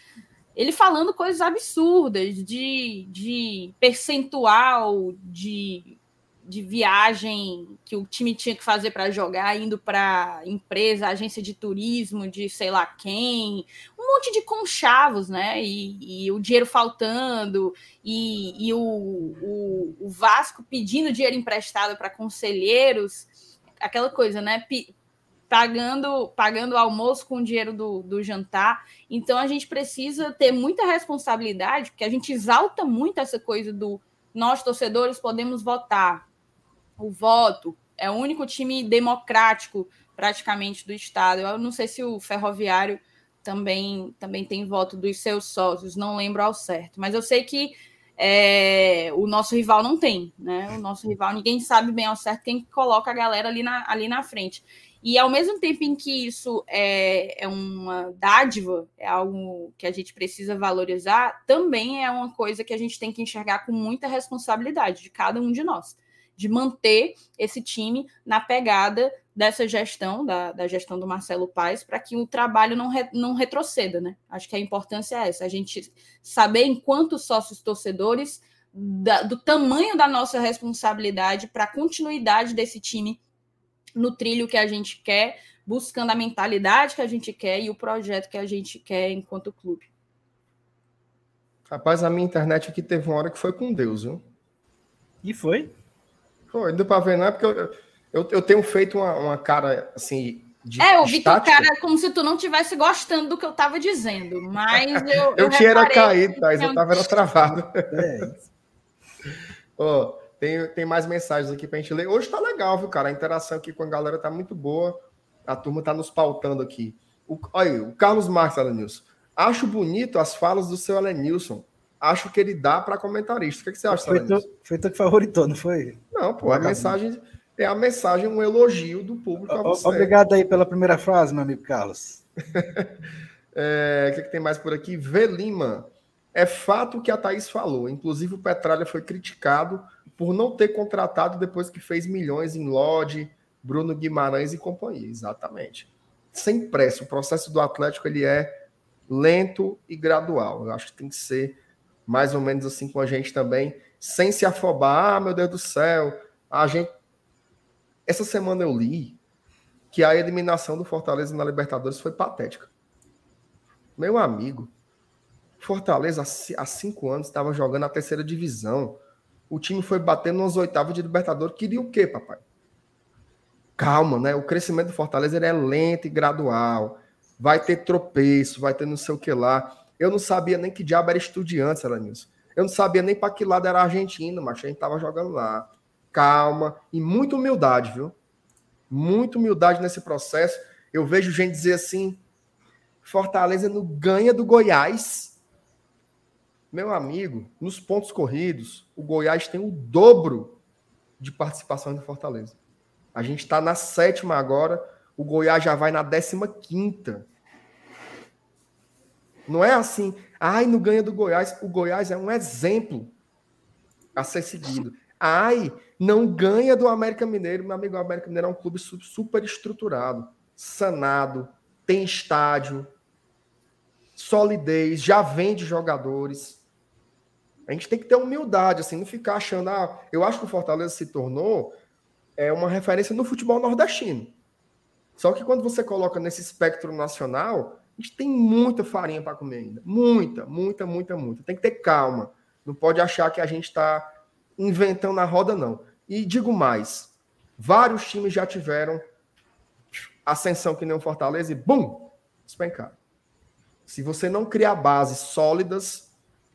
ele falando coisas absurdas, de, de percentual de de viagem que o time tinha que fazer para jogar, indo para empresa, agência de turismo, de sei lá quem, um monte de conchavos, né? E, e o dinheiro faltando, e, e o, o, o, Vasco pedindo dinheiro emprestado para conselheiros, aquela coisa, né? P pagando pagando almoço com o dinheiro do, do jantar. Então a gente precisa ter muita responsabilidade, porque a gente exalta muito essa coisa do nós torcedores podemos votar o voto, é o único time democrático praticamente do estado. Eu não sei se o Ferroviário também, também tem voto dos seus sócios, não lembro ao certo, mas eu sei que é, o nosso rival não tem, né? O nosso rival, ninguém sabe bem ao certo quem coloca a galera ali na, ali na frente. E ao mesmo tempo em que isso é, é uma dádiva, é algo que a gente precisa valorizar, também é uma coisa que a gente tem que enxergar com muita responsabilidade de cada um de nós de manter esse time na pegada dessa gestão, da, da gestão do Marcelo Paes, para que o trabalho não, re, não retroceda, né? Acho que a importância é essa, a gente saber, enquanto sócios torcedores, da, do tamanho da nossa responsabilidade para a continuidade desse time no trilho que a gente quer, buscando a mentalidade que a gente quer e o projeto que a gente quer enquanto clube. Rapaz, a minha internet aqui teve uma hora que foi com Deus, viu? E foi? Pô, deu pra ver, não é porque eu, eu, eu tenho feito uma, uma cara assim. De é, eu vi tua cara como se tu não tivesse gostando do que eu tava dizendo, mas eu. eu, eu tinha era caído, mas eu tava era travado. É oh, tem, tem mais mensagens aqui pra gente ler. Hoje tá legal, viu, cara? A interação aqui com a galera tá muito boa. A turma tá nos pautando aqui. O, olha aí, o Carlos Marques, Alenilson. Acho bonito as falas do seu Alenilson acho que ele dá para comentarista. O que, é que você acha, foi tu, foi tu que favoritou, não foi? Não, pô, a mensagem, é a mensagem, um elogio do público a você. Obrigado aí pela primeira frase, meu amigo Carlos. é, o que, é que, tem mais por aqui? V. Lima. É fato que a Thaís falou. Inclusive, o Petralha foi criticado por não ter contratado depois que fez milhões em Lodge, Bruno Guimarães e companhia. Exatamente. Sem pressa. O processo do Atlético ele é lento e gradual. Eu acho que tem que ser mais ou menos assim com a gente também, sem se afobar. Ah, meu Deus do céu, a gente. Essa semana eu li que a eliminação do Fortaleza na Libertadores foi patética. Meu amigo, Fortaleza há cinco anos estava jogando a terceira divisão. O time foi batendo nas oitavas de Libertadores. Queria o quê, papai? Calma, né? O crescimento do Fortaleza é lento e gradual vai ter tropeço, vai ter não sei o que lá. Eu não sabia nem que diabo era estudiante, Elenilson. Eu não sabia nem para que lado era a Argentina, mas a gente tava jogando lá. Calma e muita humildade, viu? Muita humildade nesse processo. Eu vejo gente dizer assim: Fortaleza não ganha do Goiás. Meu amigo, nos pontos corridos, o Goiás tem o dobro de participação do Fortaleza. A gente está na sétima agora o Goiás já vai na 15 Não é assim, ai, não ganha do Goiás. O Goiás é um exemplo a ser seguido. Ai, não ganha do América Mineiro. Meu amigo, o América Mineiro é um clube super estruturado, sanado, tem estádio, solidez, já vende jogadores. A gente tem que ter humildade, assim, não ficar achando. Ah, eu acho que o Fortaleza se tornou é, uma referência no futebol nordestino. Só que quando você coloca nesse espectro nacional, a gente tem muita farinha para comer ainda. Muita, muita, muita, muita. Tem que ter calma. Não pode achar que a gente está inventando a roda, não. E digo mais: vários times já tiveram ascensão que nem o Fortaleza e bum! Despencaram. Se você não criar bases sólidas,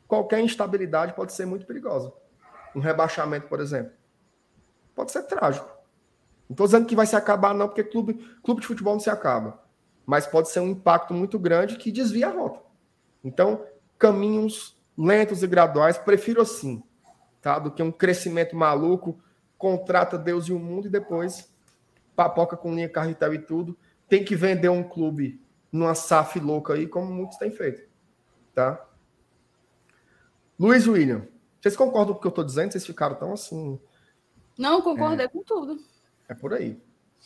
qualquer instabilidade pode ser muito perigosa. Um rebaixamento, por exemplo, pode ser trágico. Não estou dizendo que vai se acabar, não, porque clube, clube de futebol não se acaba. Mas pode ser um impacto muito grande que desvia a rota. Então, caminhos lentos e graduais, prefiro assim, tá? Do que um crescimento maluco, contrata Deus e o mundo e depois papoca com linha carretel e tudo. Tem que vender um clube numa SAF louca aí, como muitos têm feito, tá? Luiz William, vocês concordam com o que eu estou dizendo? Vocês ficaram tão assim. Não, concordei é... com tudo. É por aí.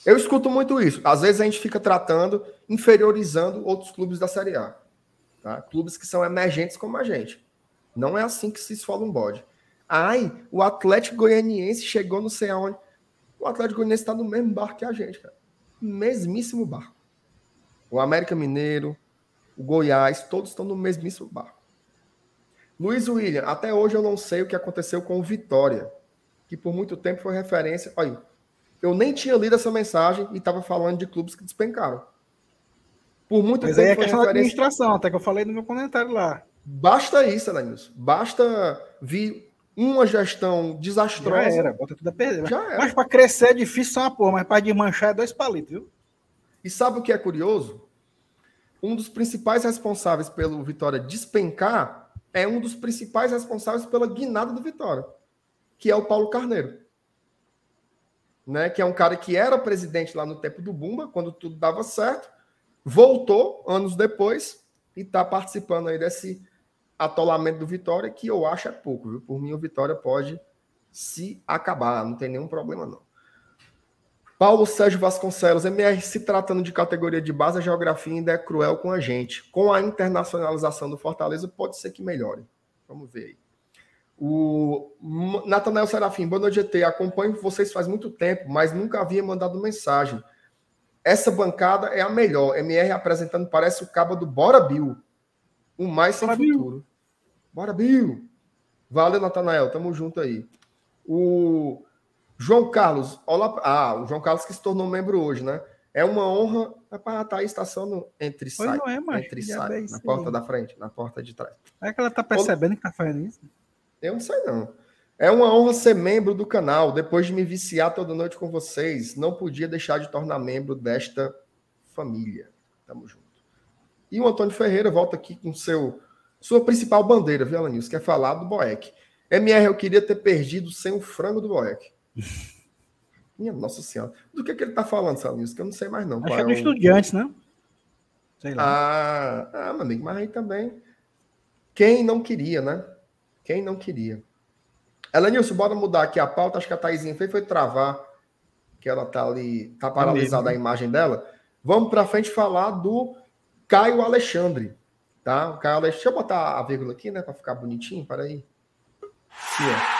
Eu escuto muito isso. Às vezes a gente fica tratando, inferiorizando outros clubes da Série A. Tá? Clubes que são emergentes como a gente. Não é assim que se esfola um bode. Ai, o Atlético Goianiense chegou não sei aonde. O Atlético Goianiense está no mesmo barco que a gente, cara. Mesmíssimo barco. O América Mineiro, o Goiás, todos estão no mesmíssimo barco. Luiz William, até hoje eu não sei o que aconteceu com o Vitória, que por muito tempo foi referência. Olha, eu nem tinha lido essa mensagem e estava falando de clubes que despencaram. Por muito Mas tempo. Mas é questão referência... da administração, até que eu falei no meu comentário lá. Basta isso, Elenilson. Basta vir uma gestão desastrosa. Já era, bota tudo a perder. Já era. Mas para crescer é difícil só uma porra, mas para desmanchar é dois palitos, viu? E sabe o que é curioso? Um dos principais responsáveis pelo Vitória despencar é um dos principais responsáveis pela guinada do Vitória, que é o Paulo Carneiro né, que é um cara que era presidente lá no tempo do Bumba, quando tudo dava certo, voltou anos depois e está participando aí desse atolamento do Vitória, que eu acho é pouco, viu? Por mim, o Vitória pode se acabar, não tem nenhum problema, não. Paulo Sérgio Vasconcelos, MR se tratando de categoria de base, a geografia ainda é cruel com a gente. Com a internacionalização do Fortaleza, pode ser que melhore. Vamos ver aí. O Natanael Serafim, boa noite, GT. Acompanho vocês faz muito tempo, mas nunca havia mandado mensagem. Essa bancada é a melhor. MR apresentando, parece o cabo do Bora Bill. O mais sem Bora futuro. Bill. Bora Bill. Valeu, Natanael. Tamo junto aí. O João Carlos, olá. Ah, o João Carlos que se tornou membro hoje, né? É uma honra para estar aí estação entre sai, não é, macho, entre sai, na porta da frente, na porta de trás. É que ela tá percebendo que tá fazendo isso? Eu não sei, não. É uma honra ser membro do canal. Depois de me viciar toda noite com vocês, não podia deixar de tornar membro desta família. Tamo junto. E o Antônio Ferreira volta aqui com seu sua principal bandeira, viu, Alanis? Quer falar do Boeck. MR, eu queria ter perdido sem o frango do Boeck. Minha nossa senhora. Do que, que ele tá falando, Salinhos? Que eu não sei mais, não. Acho que é do é Estudiantes, né? Sei lá. Ah, ah, meu amigo, mas aí também. Quem não queria, né? Quem não queria. Elenilson, bora mudar aqui a pauta. Acho que a Thaisinha fez foi travar, que ela tá ali, tá paralisada é a imagem dela. Vamos para frente falar do Caio Alexandre, tá? O Caio Alexandre, deixa eu botar a vírgula aqui, né, para ficar bonitinho, para aí. Aqui, ó.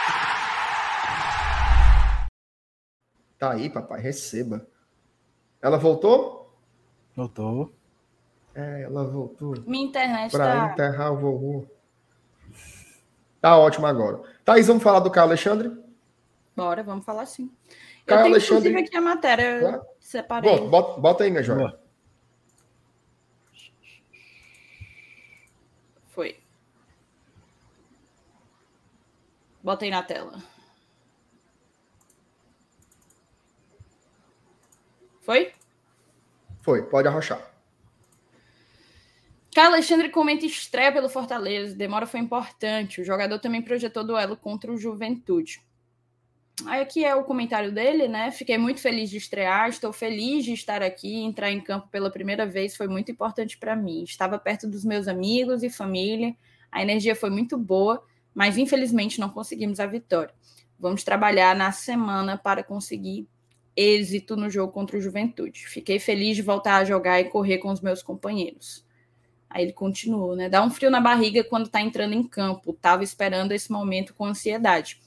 Tá aí, papai, receba. Ela voltou? Voltou. É, ela voltou. Minha internet Para tá... enterrar o vovô. Tá ótimo agora. Thaís, vamos falar do Caio Alexandre? Bora, vamos falar sim. Caio Eu tenho, Alexandre... inclusive, aqui a matéria. Claro. Separei. Bom, bota, bota aí, minha joia. Boa. Foi. Botei na tela. Foi? Foi, pode arrochar. Caio Alexandre comenta estreia pelo Fortaleza. Demora foi importante. O jogador também projetou duelo contra o Juventude. Aí aqui é o comentário dele, né? Fiquei muito feliz de estrear, estou feliz de estar aqui, entrar em campo pela primeira vez foi muito importante para mim. Estava perto dos meus amigos e família, a energia foi muito boa, mas infelizmente não conseguimos a vitória. Vamos trabalhar na semana para conseguir êxito no jogo contra o Juventude. Fiquei feliz de voltar a jogar e correr com os meus companheiros. Aí ele continuou, né? Dá um frio na barriga quando tá entrando em campo. Tava esperando esse momento com ansiedade.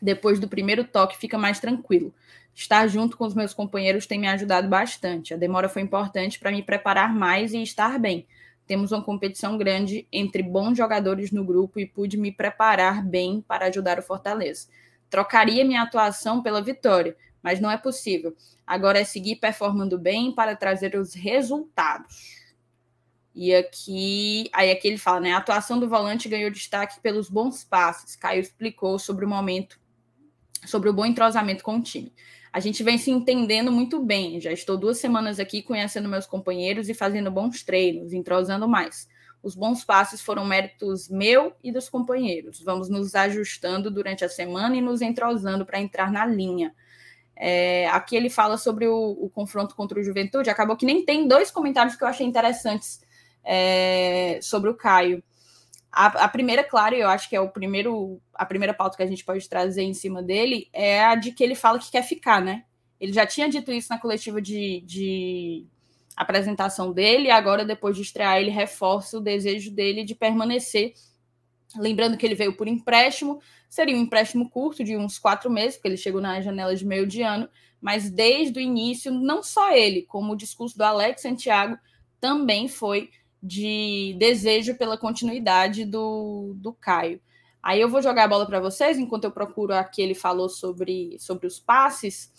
Depois do primeiro toque, fica mais tranquilo. Estar junto com os meus companheiros tem me ajudado bastante. A demora foi importante para me preparar mais e estar bem. Temos uma competição grande entre bons jogadores no grupo e pude me preparar bem para ajudar o Fortaleza. Trocaria minha atuação pela vitória, mas não é possível. Agora é seguir performando bem para trazer os resultados. E aqui, aí aqui ele fala, né? A atuação do volante ganhou destaque pelos bons passes. Caio explicou sobre o momento, sobre o bom entrosamento com o time. A gente vem se entendendo muito bem. Já estou duas semanas aqui conhecendo meus companheiros e fazendo bons treinos, entrosando mais. Os bons passes foram méritos meu e dos companheiros. Vamos nos ajustando durante a semana e nos entrosando para entrar na linha. É, aqui ele fala sobre o, o, confronto contra o Juventude. Acabou que nem tem dois comentários que eu achei interessantes é, sobre o Caio. A, a, primeira, claro, eu acho que é o primeiro, a primeira pauta que a gente pode trazer em cima dele é a de que ele fala que quer ficar, né? Ele já tinha dito isso na coletiva de, de apresentação dele, agora, depois de estrear, ele reforça o desejo dele de permanecer. Lembrando que ele veio por empréstimo, Seria um empréstimo curto de uns quatro meses, porque ele chegou na janela de meio de ano, mas desde o início, não só ele, como o discurso do Alex Santiago também foi de desejo pela continuidade do, do Caio. Aí eu vou jogar a bola para vocês, enquanto eu procuro aqui, ele falou sobre, sobre os passes,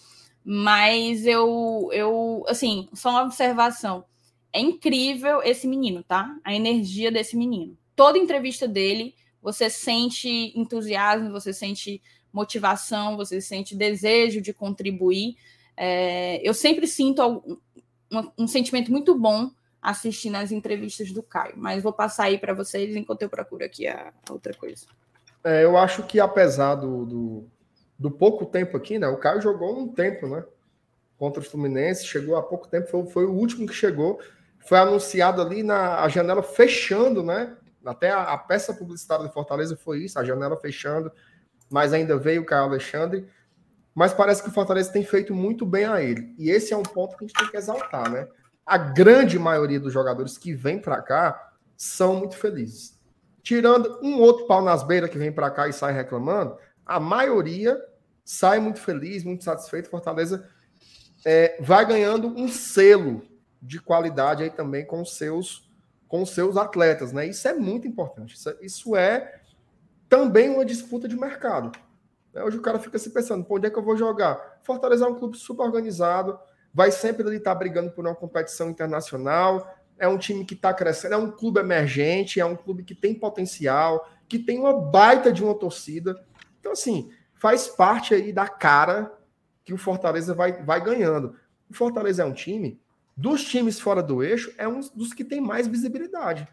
mas eu, eu, assim, só uma observação. É incrível esse menino, tá? A energia desse menino. Toda entrevista dele, você sente entusiasmo, você sente motivação, você sente desejo de contribuir. É, eu sempre sinto um, um, um, sentimento muito bom assistindo as entrevistas do Caio, mas vou passar aí para vocês enquanto eu procuro aqui a, a outra coisa. É, eu acho que apesar do, do, do, pouco tempo aqui, né? O Caio jogou um tempo, né? Contra o Fluminense, chegou há pouco tempo, foi, foi o último que chegou. Foi anunciado ali na a janela fechando, né? Até a, a, peça publicitária de Fortaleza foi isso, a janela fechando, mas ainda veio o Caio Alexandre. Mas parece que o Fortaleza tem feito muito bem a ele. E esse é um ponto que a gente tem que exaltar, né? A grande maioria dos jogadores que vem para cá são muito felizes. Tirando um outro pau nas beiras que vem para cá e sai reclamando, a maioria sai muito feliz, muito satisfeito. Fortaleza é, vai ganhando um selo de qualidade aí também com seus com seus atletas, né? Isso é muito importante. Isso, isso é também uma disputa de mercado. Né? Hoje o cara fica se pensando, pô, onde é que eu vou jogar? Fortaleza é um clube super organizado, vai sempre estar tá brigando por uma competição internacional, é um time que está crescendo, é um clube emergente, é um clube que tem potencial, que tem uma baita de uma torcida. Então, assim, faz parte aí da cara que o Fortaleza vai, vai ganhando. O Fortaleza é um time dos times fora do eixo, é um dos que tem mais visibilidade.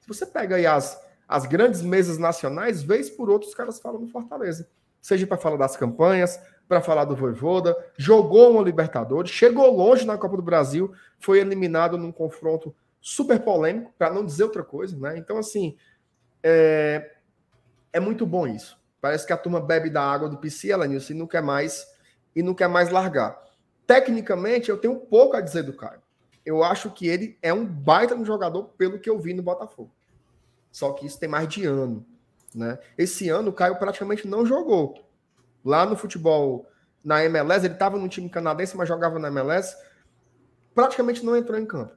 Se você pega aí as, as grandes mesas nacionais, vez por outra os caras falam do Fortaleza. Seja para falar das campanhas, para falar do Voivoda, jogou uma Libertadores, chegou longe na Copa do Brasil, foi eliminado num confronto super polêmico, para não dizer outra coisa, né? Então, assim, é, é muito bom isso. Parece que a turma bebe da água do PC, Elenilson, e não quer mais e não quer mais largar. Tecnicamente, eu tenho pouco a dizer do Caio. Eu acho que ele é um baita no jogador pelo que eu vi no Botafogo. Só que isso tem mais de ano. Né? Esse ano o Caio praticamente não jogou. Lá no futebol, na MLS, ele estava no time canadense, mas jogava na MLS, praticamente não entrou em campo.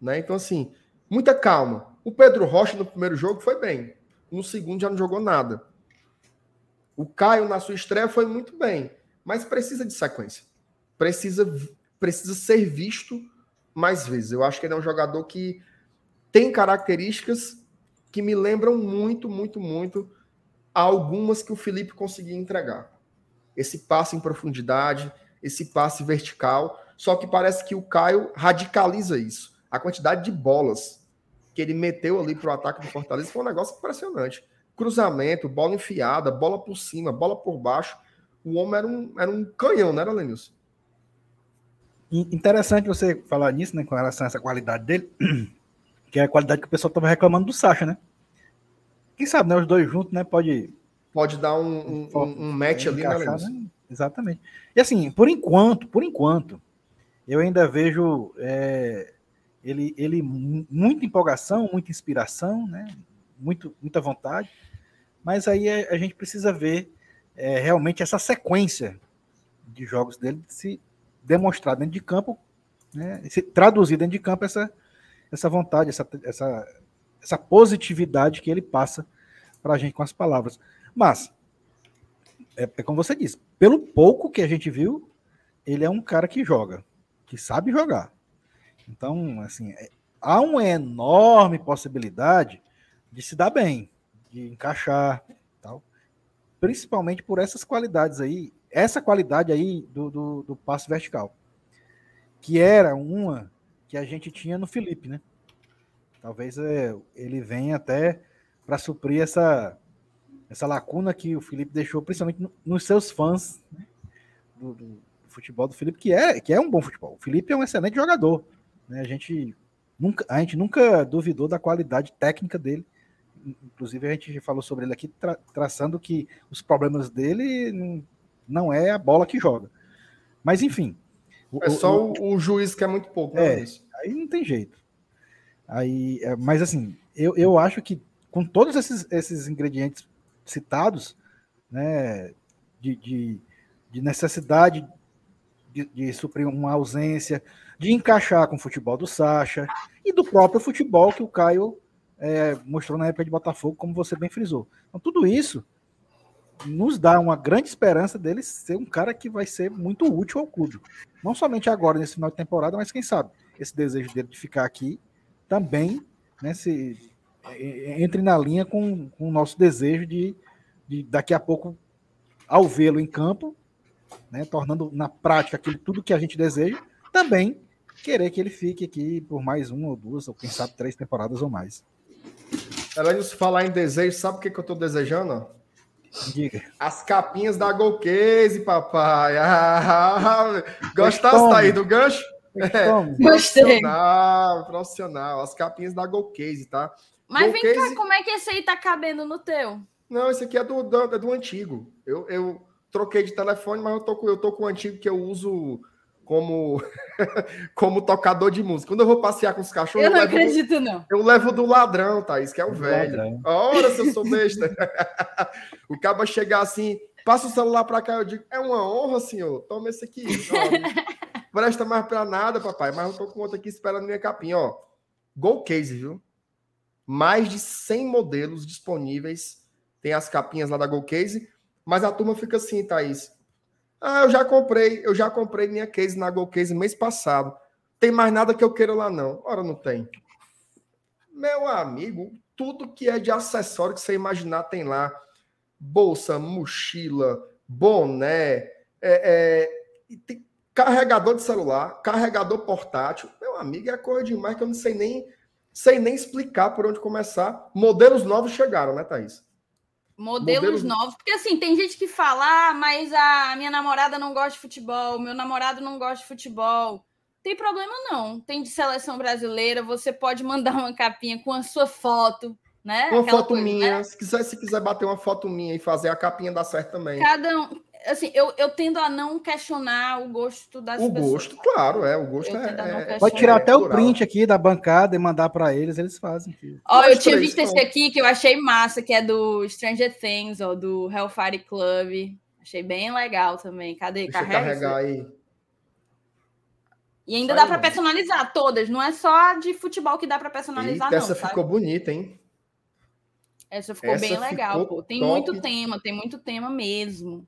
Né? Então, assim, muita calma. O Pedro Rocha no primeiro jogo foi bem. No segundo já não jogou nada. O Caio, na sua estreia, foi muito bem. Mas precisa de sequência. Precisa, precisa ser visto mais vezes. Eu acho que ele é um jogador que tem características que me lembram muito, muito, muito algumas que o Felipe conseguia entregar. Esse passe em profundidade, esse passe vertical, só que parece que o Caio radicaliza isso. A quantidade de bolas que ele meteu ali para o ataque do Fortaleza foi um negócio impressionante. Cruzamento, bola enfiada, bola por cima, bola por baixo. O homem era um, era um canhão, não era, Lenilson? Interessante você falar nisso, né, com relação a essa qualidade dele, que é a qualidade que o pessoal estava reclamando do Sacha, né? Quem sabe, né? Os dois juntos, né? Pode. Pode dar um, um, um match ali, né, né? Exatamente. E assim, por enquanto, por enquanto, eu ainda vejo é, ele, ele muita empolgação, muita inspiração, né? Muito, muita vontade. Mas aí a, a gente precisa ver é, realmente essa sequência de jogos dele se demonstrar dentro de campo, né? Se traduzir dentro de campo essa, essa vontade, essa, essa essa positividade que ele passa para a gente com as palavras. Mas, é, é, como você disse, pelo pouco que a gente viu, ele é um cara que joga, que sabe jogar. Então, assim, é, há uma enorme possibilidade de se dar bem, de encaixar, tal. Principalmente por essas qualidades aí, essa qualidade aí do, do, do passe vertical, que era uma que a gente tinha no Felipe, né? Talvez é, ele venha até para suprir essa, essa lacuna que o Felipe deixou, principalmente no, nos seus fãs né, do, do, futebol do Felipe, que é, que é um bom futebol. O Felipe é um excelente jogador. Né? A, gente nunca, a gente nunca duvidou da qualidade técnica dele. Inclusive, a gente já falou sobre ele aqui, tra traçando que os problemas dele não, não é a bola que joga. Mas, enfim. É só o, o juiz que é muito pouco. Né, é, aí não tem jeito. Aí, é, mas assim, eu, eu acho que com todos esses, esses ingredientes citados, né, de, de, de necessidade de, de, suprir uma ausência, de encaixar com o futebol do Sacha e do próprio futebol que o Caio é, mostrou na época de Botafogo, como você bem frisou. Então, tudo isso nos dá uma grande esperança dele ser um cara que vai ser muito útil ao clube. Não somente agora, nesse final de temporada, mas quem sabe esse desejo dele de ficar aqui também né, se, é, é, entre na linha com, com o nosso desejo de, de daqui a pouco, ao vê-lo em campo, né, tornando na prática aquilo tudo que a gente deseja, também querer que ele fique aqui por mais uma ou duas, ou quem sabe três temporadas ou mais. Além de falar em desejo, sabe o que, que eu estou desejando? Diga. As capinhas da Golcase, papai. Ah, gostaste aí do gancho? É, profissional, profissional. As capinhas da Golcase, tá? Mas vem cá, como é que esse aí tá cabendo no teu? Não, esse aqui é do, do, é do antigo. Eu, eu troquei de telefone, mas eu tô, com, eu tô com o antigo que eu uso como, como tocador de música. Quando eu vou passear com os cachorros. Eu não eu acredito, do, não. Eu levo do ladrão, Thaís, que é o velho. Ora, se eu sou besta. o cabo chegar assim, passa o celular para cá, eu digo, é uma honra, senhor. Toma esse aqui. Presta mais para nada, papai, mas eu tô com outro aqui esperando minha capinha, ó. Go Case, viu? Mais de 100 modelos disponíveis. Tem as capinhas lá da Go Case, mas a turma fica assim, Thaís. Ah, eu já comprei, eu já comprei minha case na Go Case mês passado. Tem mais nada que eu queira lá não. Ora, não tem. Meu amigo, tudo que é de acessório que você imaginar tem lá bolsa, mochila, boné, é, é, carregador de celular, carregador portátil. Meu amigo, é coisa demais que eu não sei nem, sei nem explicar por onde começar. Modelos novos chegaram, né, Thaís? Modelos, Modelos, novos, porque assim, tem gente que fala, ah, mas a minha namorada não gosta de futebol, meu namorado não gosta de futebol. Tem problema não. Tem de seleção brasileira, você pode mandar uma capinha com a sua foto, né? Uma Aquela foto coisa, minha. Né? Se, quiser, se quiser bater uma foto minha e fazer a capinha, dá certo também. Cada um. Assim, eu, eu tendo a não questionar o gosto das o pessoas. O gosto, claro, é. O gosto é, é. Pode tirar até o print aqui da bancada e mandar para eles, eles fazem. Ó, eu tinha visto esse aqui que eu achei massa, que é do Stranger Things, ou do Hellfire Club. Achei bem legal também. Cadê? Deixa Carrega carregar aí. E ainda Sai dá para personalizar todas, não é só de futebol que dá para personalizar, Eita, não. Essa sabe? ficou bonita, hein? Essa ficou essa bem legal, pô. Tem top. muito tema, tem muito tema mesmo.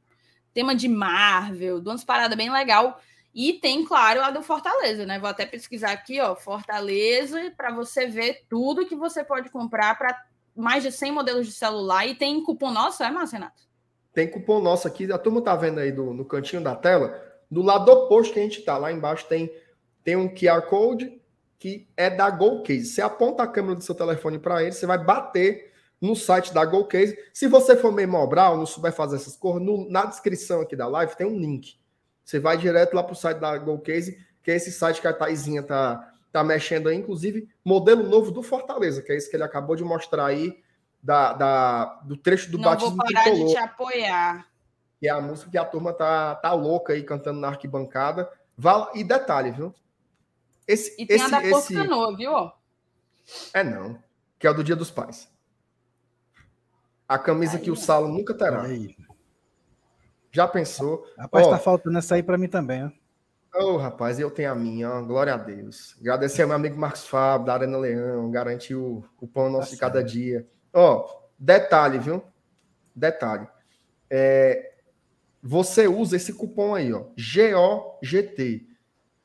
Tema de Marvel, de umas paradas bem legal. E tem, claro, a do Fortaleza, né? Vou até pesquisar aqui, ó, Fortaleza, para você ver tudo que você pode comprar para mais de 100 modelos de celular. E tem cupom nosso, é, Márcio Renato? Tem cupom nosso aqui, a turma tá vendo aí do, no cantinho da tela. Do lado oposto que a gente tá, lá embaixo tem, tem um QR Code que é da GoCase. Você aponta a câmera do seu telefone para ele, você vai bater no site da GoCase. Se você for meio mobral, não souber fazer essas coisas, no, na descrição aqui da live tem um link. Você vai direto lá para o site da GoCase, que é esse site que a Taizinha tá, tá mexendo aí, inclusive, modelo novo do Fortaleza, que é esse que ele acabou de mostrar aí, da, da do trecho do não batismo vou parar tricolor, de te apoiar. Que é a música que a turma tá, tá louca aí cantando na arquibancada. Vá, e detalhe, viu? Esse, e tem esse, a da esse... Canoa, viu? É não, que é o do Dia dos Pais. A camisa aí, que o Salo nunca terá. Aí. Já pensou? Rapaz, ó, tá faltando essa aí para mim também, ó. Ô, oh, rapaz, eu tenho a minha, ó, glória a Deus. Agradecer ao meu amigo Marcos Fábio, da Arena Leão, garantiu o pão nosso tá de cada dia. Ó, detalhe, viu? Detalhe. É, você usa esse cupom aí, ó, GOGT.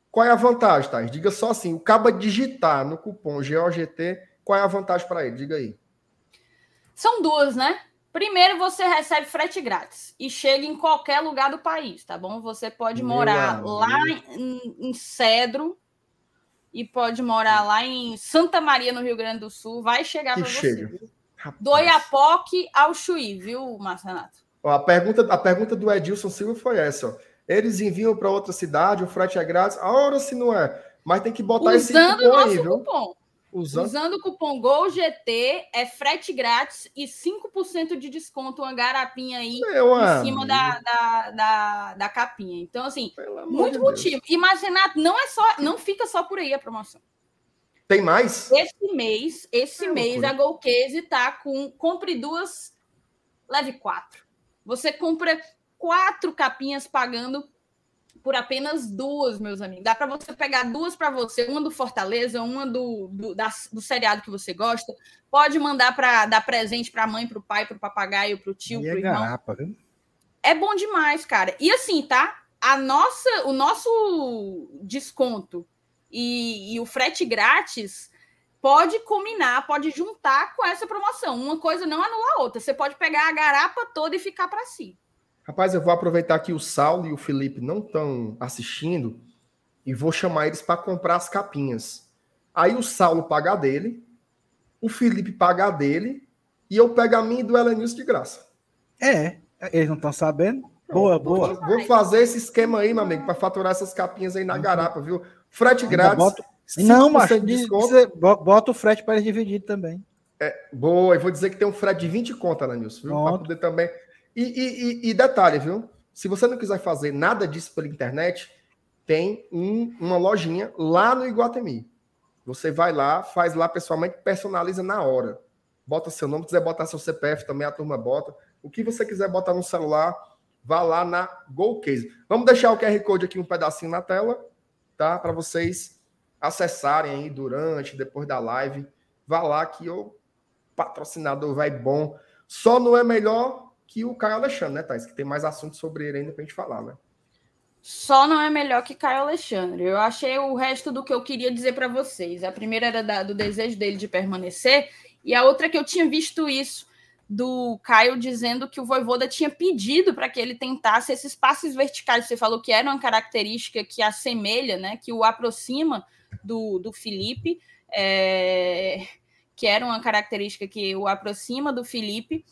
Qual é a vantagem, Thais? Diga só assim, o caba digitar no cupom GOGT, qual é a vantagem para ele? Diga aí. São duas, né? Primeiro, você recebe frete grátis e chega em qualquer lugar do país, tá bom? Você pode Meu morar amigo. lá em, em, Cedro e pode morar lá em Santa Maria, no Rio Grande do Sul. Vai chegar para você. Do Oiapoque ao Chuí, viu, Márcio Renato? Ó, a, pergunta, a pergunta do Edilson Silva foi essa. Ó. Eles enviam para outra cidade, o frete é grátis. A hora se não é. Mas tem que botar Usando esse cupom aí, viu? Cupom. Usando... Usando o cupom GOLGT é frete grátis e 5% de desconto, uma garapinha aí Meu em amigo. cima da, da, da, da, capinha. Então, assim, muito motivo. E mas, Renato, não é só, não fica só por aí a promoção. Tem mais? Esse mês, esse é mês, loucura. a Golcase tá com compre duas, leve quatro. Você compra quatro capinhas pagando por apenas duas, meus amigos. Dá para você pegar duas para você, uma do Fortaleza, uma do, do, da, do seriado que você gosta. Pode mandar para dar presente para a mãe, para o pai, para o papagaio, para o tio, para o é irmão. Garapa, viu? É bom demais, cara. E assim, tá? A nossa, o nosso desconto e, e o frete grátis pode combinar, pode juntar com essa promoção. Uma coisa não anula a outra. Você pode pegar a garapa toda e ficar para si. Rapaz, eu vou aproveitar que o Saulo e o Felipe não estão assistindo e vou chamar eles para comprar as capinhas. Aí o Saulo paga dele, o Felipe paga dele e eu pego a minha e do Elenilson de graça. É, eles não estão sabendo. Boa, boa. Vou, fazer esse esquema aí, meu amigo, para faturar essas capinhas aí na garapa, viu? Frete grátis. Boto... Não, mas você bota o frete para eles dividir também. É, boa, e vou dizer que tem um frete de 20 conta, Elenilson, viu? Para poder também. E, e, e, detalhe, viu? Se você não quiser fazer nada disso pela internet, tem um, uma lojinha lá no Iguatemi. Você vai lá, faz lá pessoalmente, personaliza na hora. Bota seu nome, quiser botar seu CPF também, a turma bota. O que você quiser botar no celular, vá lá na GoCase. Vamos deixar o QR Code aqui um pedacinho na tela, tá? Para vocês acessarem aí durante, depois da live. Vá lá que o patrocinador vai bom. Só não é melhor que o Caio Alexandre, né, Thais? Que tem mais assuntos sobre ele ainda pra gente falar, né? Só não é melhor que Caio Alexandre. Eu achei o resto do que eu queria dizer para vocês. A primeira era da, do desejo dele de permanecer, e a outra que eu tinha visto isso do Caio dizendo que o Voivoda tinha pedido para que ele tentasse esses passes verticais. Você falou que era uma característica que assemelha, né, que o aproxima do, do Felipe, é, que era uma característica que o aproxima do Felipe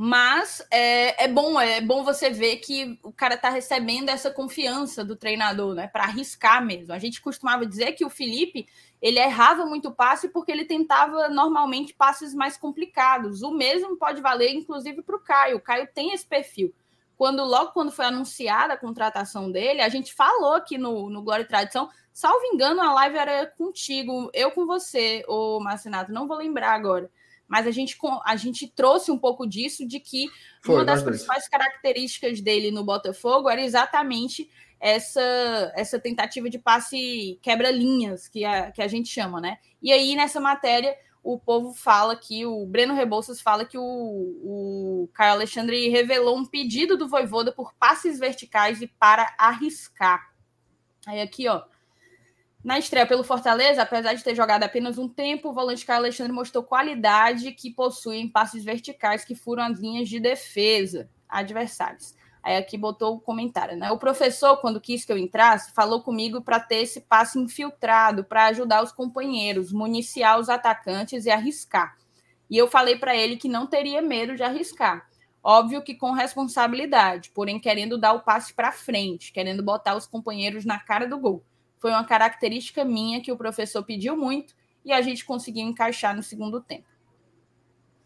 Mas é, é bom, é bom você ver que o cara tá recebendo essa confiança do treinador, né? Para arriscar mesmo. A gente costumava dizer que o Felipe ele errava muito passe porque ele tentava normalmente passes mais complicados. O mesmo pode valer, inclusive, para o Caio. O Caio tem esse perfil. Quando logo quando foi anunciada a contratação dele, a gente falou aqui no, no Glória e Tradição, salvo engano, a live era contigo, eu com você, o Marcinato, não vou lembrar agora mas a gente, a gente trouxe um pouco disso, de que Foi, uma das principais características dele no Botafogo era exatamente essa, essa tentativa de passe quebra-linhas, que a, que a gente chama, né? E aí, nessa matéria, o povo fala que, o Breno Rebouças fala que o, o Caio Alexandre revelou um pedido do Voivoda por passes verticais e para arriscar. Aí aqui, ó, na estreia pelo Fortaleza, apesar de ter jogado apenas um tempo, o volante Caio Alexandre mostrou qualidade que possui em passes verticais que furam as linhas de defesa adversários. Aí aqui botou o comentário, né? O professor, quando quis que eu entrasse, falou comigo para ter esse passe infiltrado, para ajudar os companheiros, municiar os atacantes e arriscar. E eu falei para ele que não teria medo de arriscar. Óbvio que com responsabilidade, porém querendo dar o passe para frente, querendo botar os companheiros na cara do gol. Foi uma característica minha que o professor pediu muito e a gente conseguiu encaixar no segundo tempo.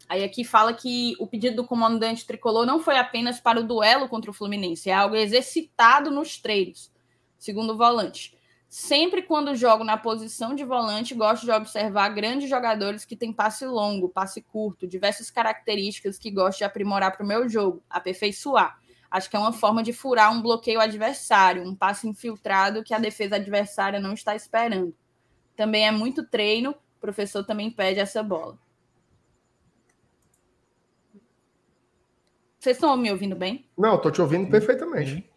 Aí aqui fala que o pedido do comandante tricolor não foi apenas para o duelo contra o Fluminense, é algo exercitado nos treinos, segundo o volante. Sempre quando jogo na posição de volante, gosto de observar grandes jogadores que têm passe longo, passe curto, diversas características que gosto de aprimorar para o meu jogo, aperfeiçoar. Acho que é uma forma de furar um bloqueio adversário, um passe infiltrado que a defesa adversária não está esperando. Também é muito treino, o professor também pede essa bola. Vocês estão me ouvindo bem? Não, estou te ouvindo perfeitamente.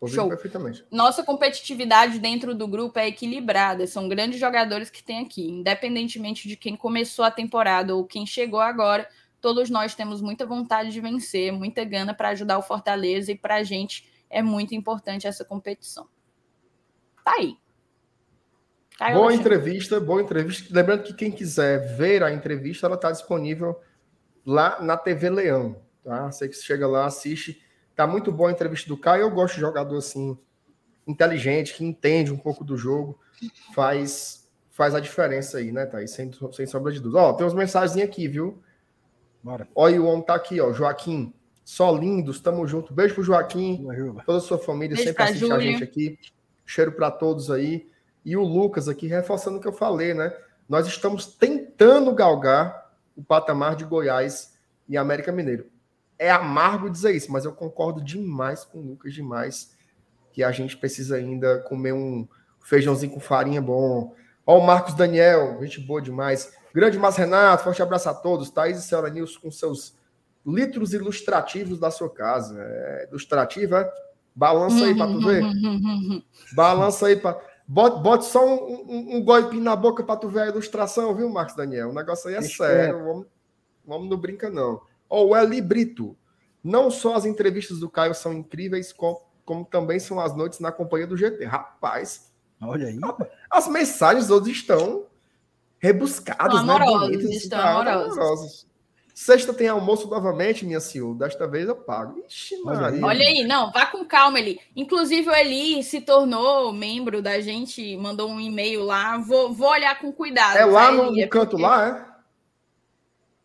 Ouvindo Show. perfeitamente. Nossa competitividade dentro do grupo é equilibrada. São grandes jogadores que tem aqui. Independentemente de quem começou a temporada ou quem chegou agora, Todos nós temos muita vontade de vencer, muita gana para ajudar o Fortaleza e para a gente é muito importante essa competição. Tá aí. Tá boa entrevista, boa entrevista. Lembrando que quem quiser ver a entrevista, ela está disponível lá na TV Leão. Tá? Você que chega lá, assiste. Tá muito boa a entrevista do Caio. Eu gosto de jogador assim, inteligente, que entende um pouco do jogo, faz faz a diferença aí, né, Thaís? Sem, sem sombra de dúvida. Ó, tem umas mensagens aqui, viu? Bora. Olha, o homem tá aqui, ó. Joaquim, só lindos, tamo junto. Beijo pro Joaquim, toda a sua família, Beijo sempre assiste a gente aqui. Cheiro para todos aí. E o Lucas aqui, reforçando o que eu falei, né? Nós estamos tentando galgar o patamar de Goiás e América Mineiro. É amargo dizer isso, mas eu concordo demais com o Lucas, demais, que a gente precisa ainda comer um feijãozinho com farinha bom. Ó, o Marcos Daniel, gente boa demais. Grande Mas Renato, forte abraço a todos. Thaís e Senhora Nilson com seus litros ilustrativos da sua casa. É, ilustrativa, é? balança aí para tu ver. balança aí para. Bote, bote só um, um, um golpe na boca para tu ver a ilustração, viu, Marcos Daniel? O negócio aí é sério. Vamos, vamos não brinca, não. Ó, oh, o Eli Brito. Não só as entrevistas do Caio são incríveis, como, como também são as noites na companhia do GT. Rapaz. Olha aí. As mensagens hoje estão rebuscados, estão né? Bonitos, estão amorosos. amorosos. Sexta tem almoço novamente, minha senhora. Desta vez eu pago. Ixi, Maria. Olha aí, não, vá com calma, Eli. Inclusive, o Eli se tornou membro da gente, mandou um e-mail lá. Vou, vou olhar com cuidado. É lá no, no é canto lá,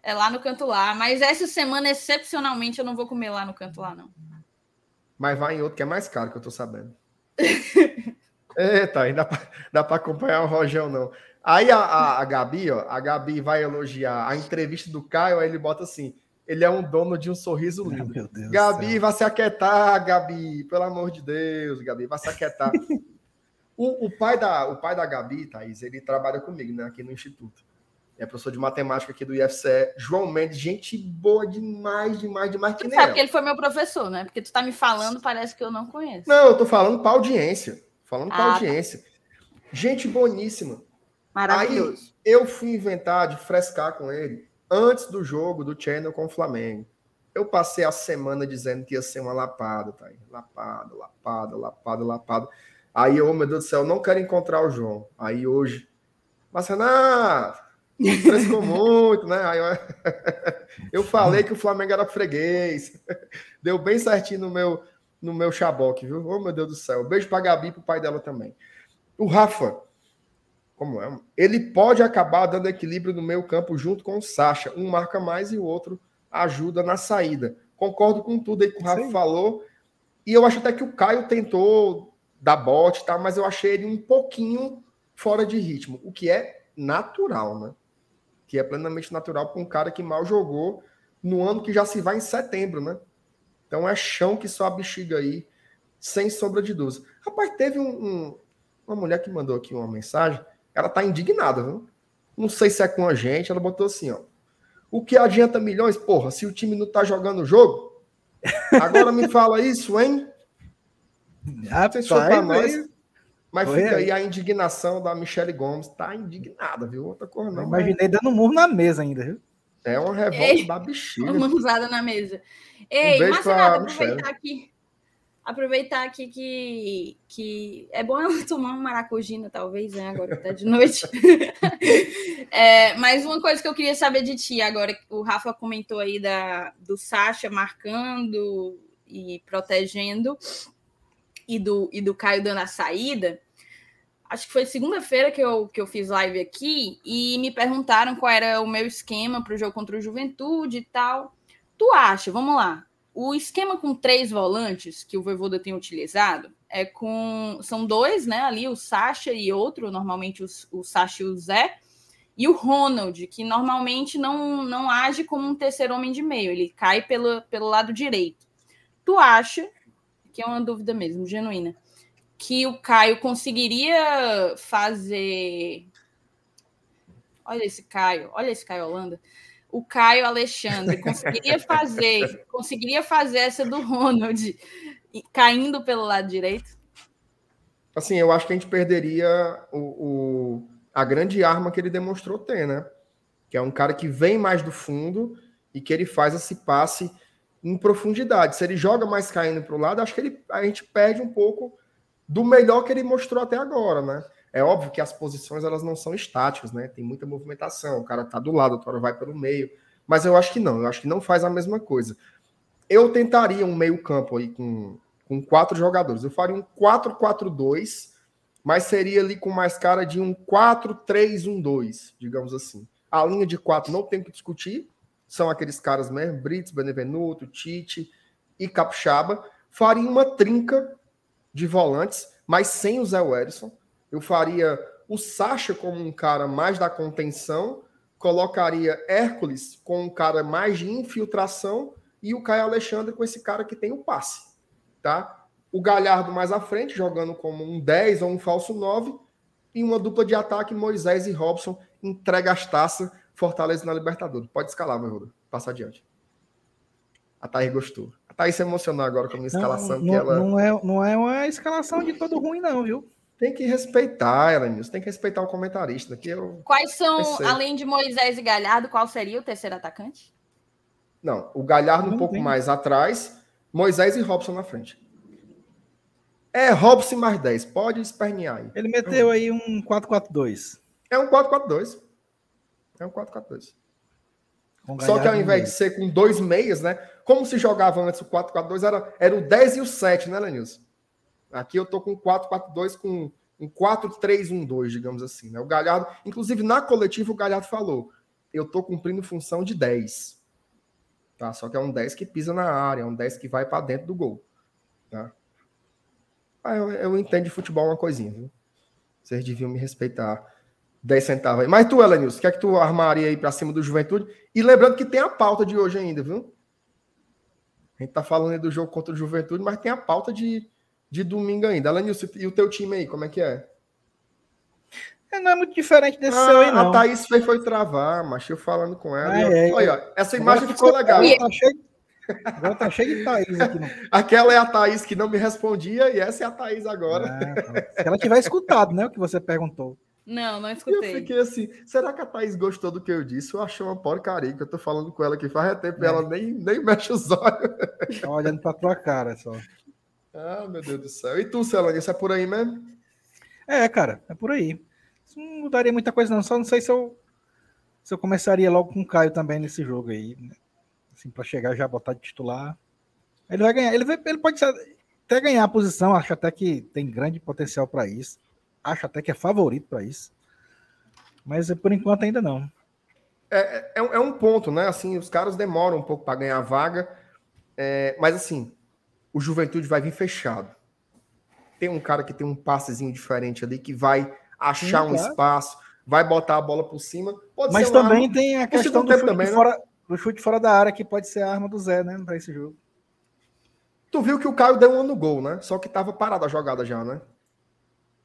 é? É lá no canto lá. Mas essa semana, excepcionalmente, eu não vou comer lá no canto lá, não. Mas vai em outro que é mais caro, que eu tô sabendo. Eita, ainda dá para acompanhar o Rojão, não. Aí a, a, a, Gabi, ó, a Gabi vai elogiar a entrevista do Caio, aí ele bota assim: ele é um dono de um sorriso lindo. Oh, Gabi, vai se aquietar, Gabi, pelo amor de Deus, Gabi, vai se aquietar. o, o, pai da, o pai da Gabi, Thaís, ele trabalha comigo, né, aqui no Instituto. É professor de matemática aqui do IFCE. João Mendes, gente boa demais, demais, demais. Que tu sabe que ele foi meu professor, né? Porque tu tá me falando, parece que eu não conheço. Não, eu tô falando para audiência. Falando para ah, audiência. Tá. Gente boníssima. Maravilhoso. Aí eu fui inventar de frescar com ele antes do jogo do Channel com o Flamengo. Eu passei a semana dizendo que ia ser uma lapada, tá. Lapada, lapada, lapada, lapada. Aí eu, meu Deus do céu, não quero encontrar o João. Aí hoje, mas Renato, Frescou muito, né? Aí eu... eu falei que o Flamengo era freguês. Deu bem certinho no meu, no meu chaboque, viu? Oh, meu Deus do céu. Beijo pra Gabi e pro pai dela também. O Rafa, como é? Ele pode acabar dando equilíbrio no meio campo junto com o Sacha. Um marca mais e o outro ajuda na saída. Concordo com tudo aí que o Rafa Sim. falou. E eu acho até que o Caio tentou dar bote, tá? mas eu achei ele um pouquinho fora de ritmo, o que é natural, né? Que é plenamente natural para um cara que mal jogou no ano que já se vai em setembro, né? Então é chão que só a bexiga aí, sem sombra de dúvida. Rapaz, teve um, um, uma mulher que mandou aqui uma mensagem, ela tá indignada, viu? Não sei se é com a gente, ela botou assim, ó. O que adianta milhões? Porra, se o time não tá jogando o jogo? Agora me fala isso, hein? Rapaz, se pra nós, mas Foi fica aí. a indignação da Michelle Gomes. Tá indignada, viu? Outra coisa não. imaginei dando um murro na mesa ainda, viu? É uma revolta Ei, da bexiga. Uma usada na mesa. Ei, um Marcelada, aproveitar aqui. Aproveitar aqui que, que é bom ela tomar uma maracujina, talvez, né? Agora que tá de noite. é, mas uma coisa que eu queria saber de ti, agora o Rafa comentou aí da, do Sacha marcando e protegendo e do, e do Caio dando a saída, acho que foi segunda-feira que eu, que eu fiz live aqui e me perguntaram qual era o meu esquema para o jogo contra o Juventude e tal. Tu acha, vamos lá, o esquema com três volantes que o Voivoda tem utilizado é com. São dois, né? Ali, o Sacha e outro, normalmente o, o Sacha e o Zé, e o Ronald, que normalmente não, não age como um terceiro homem de meio, ele cai pelo, pelo lado direito. Tu acha que é uma dúvida mesmo, genuína, que o Caio conseguiria fazer. Olha esse Caio, olha esse Caio Holanda. O Caio Alexandre conseguiria fazer, conseguiria fazer essa do Ronald caindo pelo lado direito? Assim, eu acho que a gente perderia o, o, a grande arma que ele demonstrou ter, né? Que é um cara que vem mais do fundo e que ele faz esse passe em profundidade. Se ele joga mais caindo para o lado, acho que ele, a gente perde um pouco do melhor que ele mostrou até agora, né? É óbvio que as posições elas não são estáticas, né? Tem muita movimentação. O cara tá do lado, o cara vai pelo meio. Mas eu acho que não, eu acho que não faz a mesma coisa. Eu tentaria um meio-campo aí com, com quatro jogadores. Eu faria um 4-4-2, mas seria ali com mais cara de um 4-3-1-2, digamos assim. A linha de quatro não tem que discutir, são aqueles caras mesmo, Brits, Benevenuto, Tite e Capixaba, faria uma trinca de volantes, mas sem o Zé Werson. Eu faria o Sacha como um cara mais da contenção, colocaria Hércules com um cara mais de infiltração e o Caio Alexandre com esse cara que tem o passe, tá? O Galhardo mais à frente, jogando como um 10 ou um falso 9, e uma dupla de ataque, Moisés e Robson, entrega as taças Fortaleza na Libertadores. Pode escalar, meu Ruda. Passa adiante. A Thaís gostou. A Thaís se emocionou agora com a minha escalação. Não, ela... não, é, não é uma escalação de todo ruim, não, viu? Tem que respeitar, ela, Nilson. Tem que respeitar o comentarista. Que eu Quais são, pensei. além de Moisés e Galhardo, qual seria o terceiro atacante? Não, o Galhardo um pouco mais atrás, Moisés e Robson na frente. É Robson mais 10. Pode espernear aí. Ele meteu aí um 4-4-2. É um 4-4-2. É um 4-4-2. Só que ao invés de ser com dois meias, né? Como se jogava antes o 4-4-2, era, era o 10 e o 7, né, Lenilson? Aqui eu tô com 4-4-2 com um 4-3-1-2, digamos assim. Né? O Galhardo, inclusive na coletiva, o Galhardo falou: eu tô cumprindo função de 10. Tá? Só que é um 10 que pisa na área, é um 10 que vai para dentro do gol. Tá? Ah, eu, eu entendo de futebol uma coisinha, viu? Vocês deviam me respeitar. 10 centavos aí. Mas tu, Elenilson, o que é que tu armaria aí para cima do Juventude? E lembrando que tem a pauta de hoje ainda, viu? A gente tá falando aí do jogo contra o Juventude, mas tem a pauta de, de domingo ainda. Elenilson, e o teu time aí, como é que é? É, não é muito diferente desse ah, seu aí, não. A Thaís foi, foi travar, mas eu falando com ela. Ah, é, olha, essa imagem ficou legal. Tá cheio, agora tá cheio de Thaís aqui. Não. Aquela é a Thaís que não me respondia e essa é a Thaís agora. Ah, Se ela tiver escutado, né, o que você perguntou. Não, não escutei. Eu fiquei assim, será que a Thaís gostou do que eu disse? Eu achei uma porcaria que eu tô falando com ela aqui faz tempo é. ela nem, nem mexe os olhos. Tá olhando pra tua cara só. Ah, meu Deus do céu. E tu, Celane, isso é por aí mesmo? É, cara, é por aí. Isso não mudaria muita coisa, não. Só não sei se eu se eu começaria logo com o Caio também nesse jogo aí, né? assim, para chegar já botar de titular. Ele vai ganhar, ele, vai, ele pode até ganhar a posição, acho até que tem grande potencial para isso. Acho até que é favorito para isso. Mas por enquanto ainda não. É, é, é, um ponto, né? Assim, os caras demoram um pouco para ganhar a vaga. É, mas assim, o Juventude vai vir fechado. Tem um cara que tem um passezinho diferente ali que vai achar Sim, um claro. espaço, vai botar a bola por cima. mas também arma. tem a questão do chute, também, né? fora, do chute fora da área, que pode ser a arma do Zé, né? Para esse jogo. Tu viu que o Caio deu um no gol, né? Só que tava parada a jogada já, né?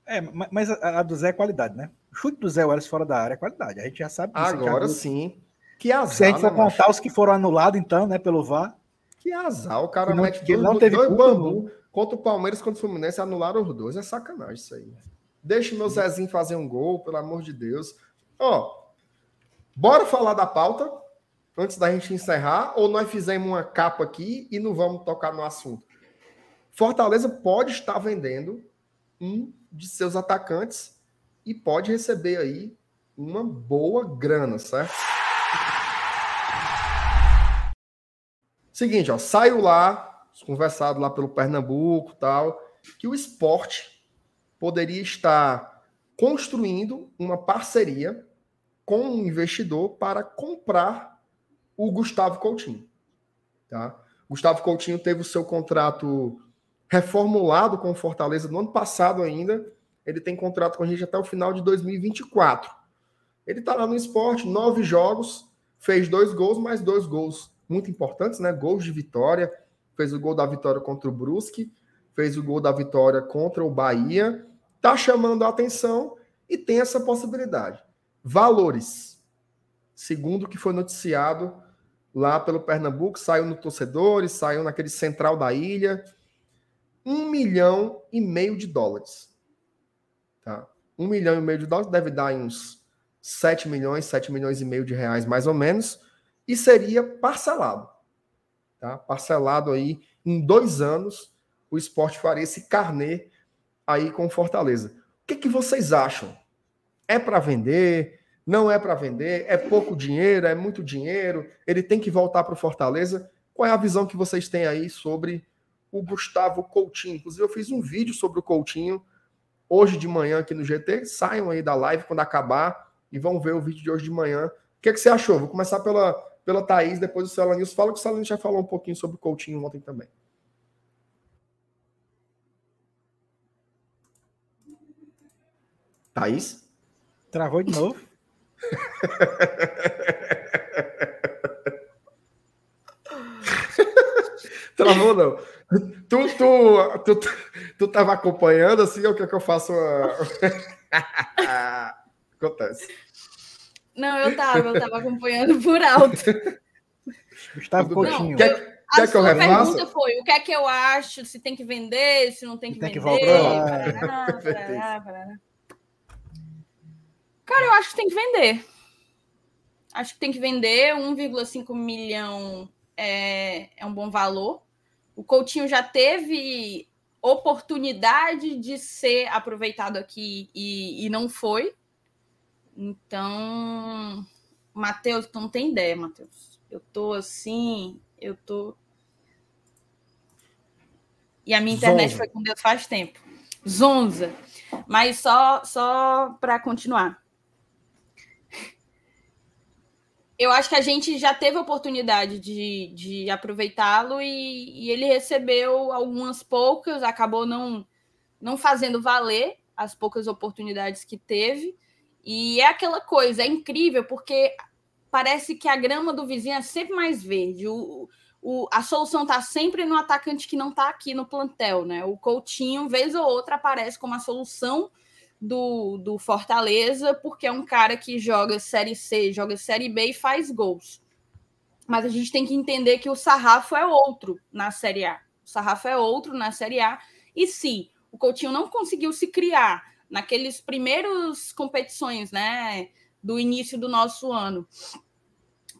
É, mas a, a do Zé é qualidade, né? O chute do Zé Welles fora da área é qualidade. A gente já sabe disso. Agora sim. Que azar, Se a gente for né, contar os que foram anulados, então, né, pelo VAR. Que azar. O cara não, mete dois, não teve dois bambu contra o Palmeiras, contra o Fluminense, anularam os dois. É sacanagem isso aí. Deixa o meu Zezinho fazer um gol, pelo amor de Deus. Ó, bora falar da pauta antes da gente encerrar, ou nós fizemos uma capa aqui e não vamos tocar no assunto. Fortaleza pode estar vendendo um de seus atacantes e pode receber aí uma boa grana, certo? Seguinte, ó, saiu lá, conversado lá pelo Pernambuco tal, que o esporte poderia estar construindo uma parceria com um investidor para comprar o Gustavo Coutinho. Tá? Gustavo Coutinho teve o seu contrato reformulado com o Fortaleza no ano passado ainda. Ele tem contrato com a gente até o final de 2024. Ele está lá no esporte, nove jogos, fez dois gols, mais dois gols muito importantes, né? Gols de vitória. Fez o gol da vitória contra o Brusque, fez o gol da vitória contra o Bahia. Tá chamando a atenção e tem essa possibilidade. Valores. Segundo o que foi noticiado lá pelo Pernambuco, saiu no Torcedores, saiu naquele central da ilha um milhão e meio de dólares. Tá? Um milhão e meio de dólares deve dar uns 7 milhões, 7 milhões e meio de reais, mais ou menos, e seria parcelado. Tá? Parcelado aí em dois anos, o esporte faria esse carnê aí com Fortaleza. O que, que vocês acham? É para vender? Não é para vender? É pouco dinheiro? É muito dinheiro? Ele tem que voltar para o Fortaleza? Qual é a visão que vocês têm aí sobre o Gustavo Coutinho. Inclusive, eu fiz um vídeo sobre o Coutinho hoje de manhã aqui no GT. Saiam aí da live quando acabar e vão ver o vídeo de hoje de manhã. O que, que você achou? Vou começar pela, pela Thaís, depois o Celanils. Fala que o Celanils já falou um pouquinho sobre o Coutinho ontem também. Thaís? Travou de novo. Travou não. Tu, tu, tu, tu tava acompanhando assim, ou o que que eu faço? Acontece. Não, eu tava, eu tava acompanhando por alto. Gustavo Coutinho. Quer, a quer que eu pergunta foi: o que é que eu acho? Se tem que vender, se não tem que tem vender. Que Cara, eu acho que tem que vender. Acho que tem que vender. 1,5 milhão é, é um bom valor. O Coutinho já teve oportunidade de ser aproveitado aqui e, e não foi. Então, Matheus, tu não tem ideia, Matheus. Eu tô assim, eu tô. E a minha internet Zonza. foi com Deus faz tempo. Zonza. Mas só, só para continuar eu acho que a gente já teve a oportunidade de, de aproveitá-lo e, e, ele recebeu algumas poucas, acabou não, não fazendo valer as poucas oportunidades que teve. E é aquela coisa, é incrível, porque parece que a grama do vizinho é sempre mais verde. O, o, a solução está sempre no atacante que não está aqui no plantel, né? O Coutinho, vez ou outra, aparece como a solução do, do Fortaleza, porque é um cara que joga Série C, joga Série B e faz gols. Mas a gente tem que entender que o sarrafo é outro na Série A. O sarrafo é outro na Série A. E se o Coutinho não conseguiu se criar naqueles primeiros competições, né, do início do nosso ano,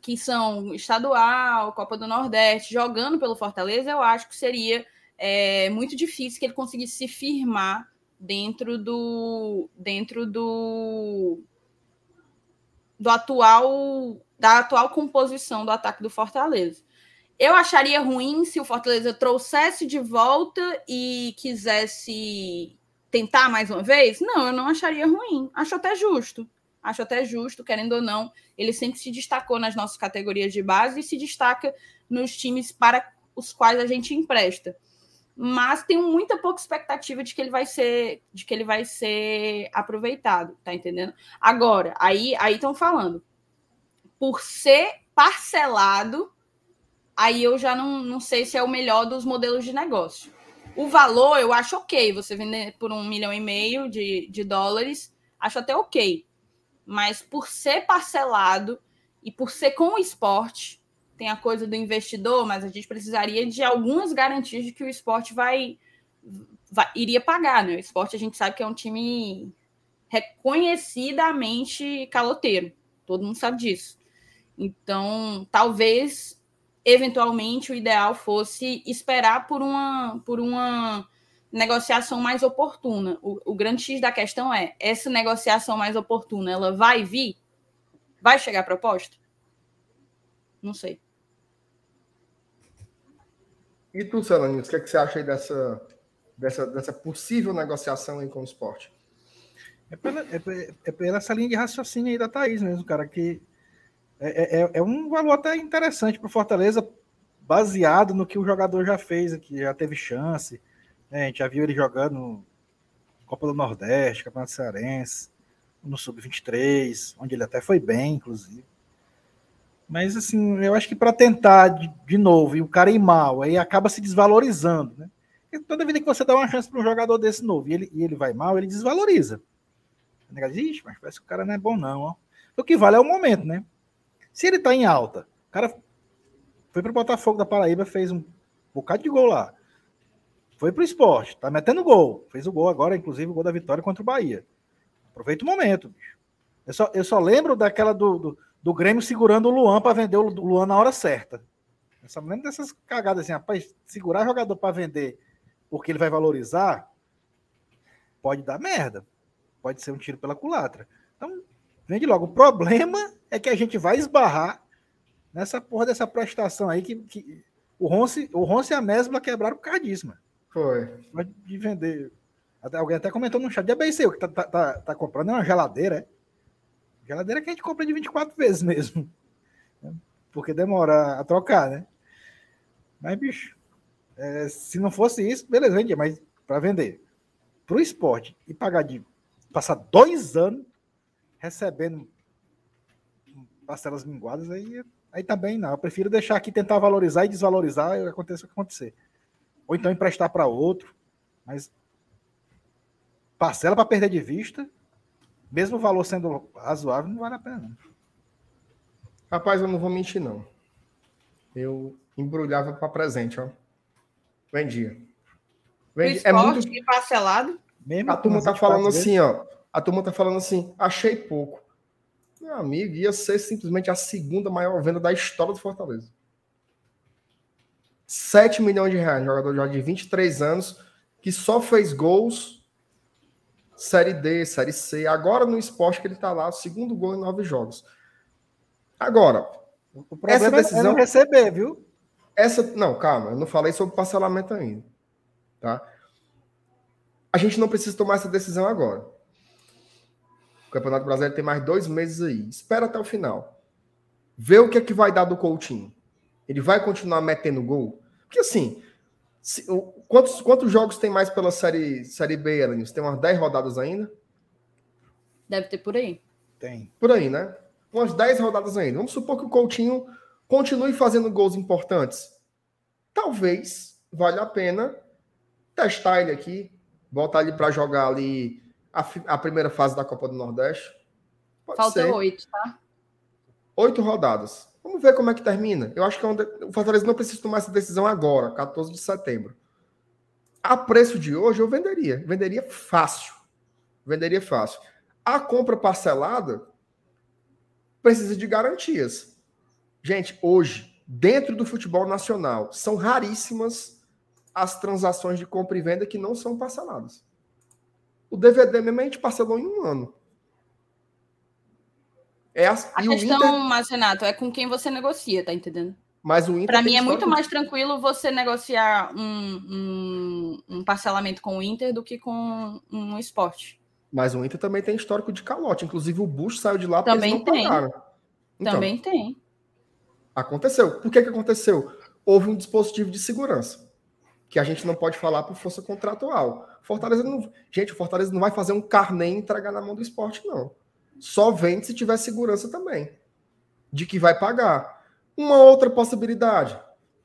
que são estadual, Copa do Nordeste, jogando pelo Fortaleza, eu acho que seria é, muito difícil que ele conseguisse se firmar dentro do dentro do do atual da atual composição do ataque do Fortaleza. Eu acharia ruim se o Fortaleza trouxesse de volta e quisesse tentar mais uma vez. Não, eu não acharia ruim. Acho até justo. Acho até justo, querendo ou não. Ele sempre se destacou nas nossas categorias de base e se destaca nos times para os quais a gente empresta. Mas tenho muita pouca expectativa de que ele vai ser, de que ele vai ser aproveitado, tá entendendo? Agora, aí aí estão falando por ser parcelado, aí eu já não, não sei se é o melhor dos modelos de negócio. O valor eu acho ok, você vender por um milhão e meio de, de dólares, acho até ok. Mas por ser parcelado e por ser com o esporte, tem a coisa do investidor, mas a gente precisaria de algumas garantias de que o esporte vai, vai iria pagar, né? O esporte a gente sabe que é um time reconhecidamente caloteiro. Todo mundo sabe disso. Então, talvez, eventualmente, o ideal fosse esperar por uma, por uma negociação mais oportuna. O, o grande X da questão é: essa negociação mais oportuna, ela vai vir? Vai chegar a proposta? Não sei. E tu, Selanis, o que, é que você acha aí dessa, dessa, dessa possível negociação aí com o esporte? É pela, é, é pela essa linha de raciocínio aí da Thaís mesmo, cara, que é, é, é um valor até interessante para o Fortaleza, baseado no que o jogador já fez aqui, já teve chance. Né? A gente já viu ele jogando Copa do Nordeste, Campeonato Cearense, no Sub-23, onde ele até foi bem, inclusive. Mas, assim, eu acho que para tentar de, de, novo e o cara ir mal, aí acaba se desvalorizando, né? Porque toda vida que você dá uma chance para um jogador desse novo e ele, e ele vai mal, ele desvaloriza. Ixi, mas parece que o cara não é bom, não. Ó. O que vale é o momento, né? Se ele tá em alta, o cara foi para o Botafogo da Paraíba, fez um bocado de gol lá. Foi para o esporte, tá metendo gol. Fez o gol agora, inclusive o gol da vitória contra o Bahia. Aproveita o momento, bicho. Eu só, eu só lembro daquela do, do do Grêmio segurando o Luan para vender o Luan na hora certa. Eu só lembro dessas cagadas assim, rapaz, segurar jogador para vender porque ele vai valorizar, pode dar merda. Pode ser um tiro pela culatra. Então, vende logo. O problema é que a gente vai esbarrar nessa porra dessa prestação aí que, que o Ronce, o Ronce e a Mesbla quebraram o cardíssimo. Foi. De vender. Até, alguém até comentou no chat. De o que tá, tá, tá, tá comprando é uma geladeira, é? Geladeira que a gente compra de 24 vezes mesmo. Porque demora a trocar, né? Mas, bicho, é, se não fosse isso, beleza, vendia, mas para vender para o esporte e pagar de passar dois anos recebendo parcelas minguadas, aí, aí também tá não. Eu prefiro deixar aqui tentar valorizar e desvalorizar e aconteça o que acontecer. Ou então emprestar para outro, mas parcela para perder de vista mesmo o valor sendo razoável, não vale a pena. Não. Rapaz, eu não vou mentir, não. Eu embrulhava para presente, ó. Vendia. Vendia. É muito parcelado. Mesmo a turma tá falando assim, ó. A turma tá falando assim, achei pouco. Meu amigo, ia ser simplesmente a segunda maior venda da história do Fortaleza. 7 milhões de reais, jogador já de 23 anos, que só fez gols Série D, Série C. Agora no esporte que ele está lá, o segundo gol em nove jogos. Agora, o essa decisão. É não receber, viu? Essa, não, calma, eu não falei sobre parcelamento ainda. Tá? A gente não precisa tomar essa decisão agora. O Campeonato Brasileiro tem mais dois meses aí. Espera até o final. Vê o que é que vai dar do Coutinho. Ele vai continuar metendo gol? Porque assim, se, o, quantos, quantos jogos tem mais pela série, série B, Alanis? Tem umas 10 rodadas ainda? Deve ter por aí. Tem. Por aí, né? Umas 10 rodadas ainda. Vamos supor que o Coutinho continue fazendo gols importantes. Talvez valha a pena testar ele aqui, botar ele para jogar ali a, a, primeira fase da Copa do Nordeste. Pode Falta oito, tá? Oito rodadas. Vamos ver como é que termina. Eu acho que é o Fortaleza não precisa tomar essa decisão agora, 14 de setembro. A preço de hoje, eu venderia. Venderia fácil. Venderia fácil. A compra parcelada precisa de garantias. Gente, hoje, dentro do futebol nacional, são raríssimas as transações de compra e venda que não são parceladas. O DVD mesmo a gente parcelou em um ano. É a, a questão, Inter... mas Renato, é com quem você negocia, tá entendendo? Mas o Inter. Para mim é muito mais tranquilo você negociar um, um, um, parcelamento com o Inter do que com um esporte. Mas o Inter também tem histórico de calote. Inclusive o Bush saiu de lá porque também eles não tem. pagaram. Então, também tem. Aconteceu. Por que, que aconteceu? Houve um dispositivo de segurança que a gente não pode falar por força contratual. Fortaleza não. Gente, o Fortaleza não vai fazer um carnê e entregar na mão do esporte, não. Só vende se tiver segurança também. De que vai pagar. Uma outra possibilidade: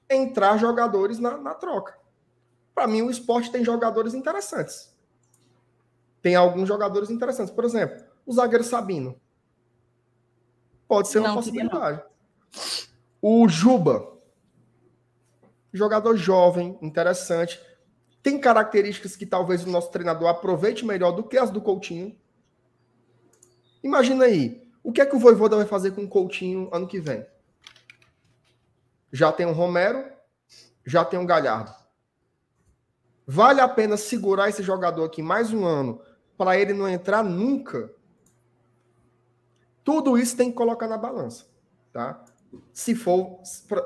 entrar jogadores na, na troca. Para mim, o esporte tem jogadores interessantes. Tem alguns jogadores interessantes. Por exemplo, o zagueiro Sabino. Pode ser uma não, possibilidade. O Juba. Jogador jovem, interessante. Tem características que talvez o nosso treinador aproveite melhor do que as do Coutinho. Imagina aí, o que é que o Voivoda vai fazer com o Coutinho ano que vem? Já tem um Romero, já tem um Galhardo. Vale a pena segurar esse jogador aqui mais um ano para ele não entrar nunca? Tudo isso tem que colocar na balança, tá? Se for,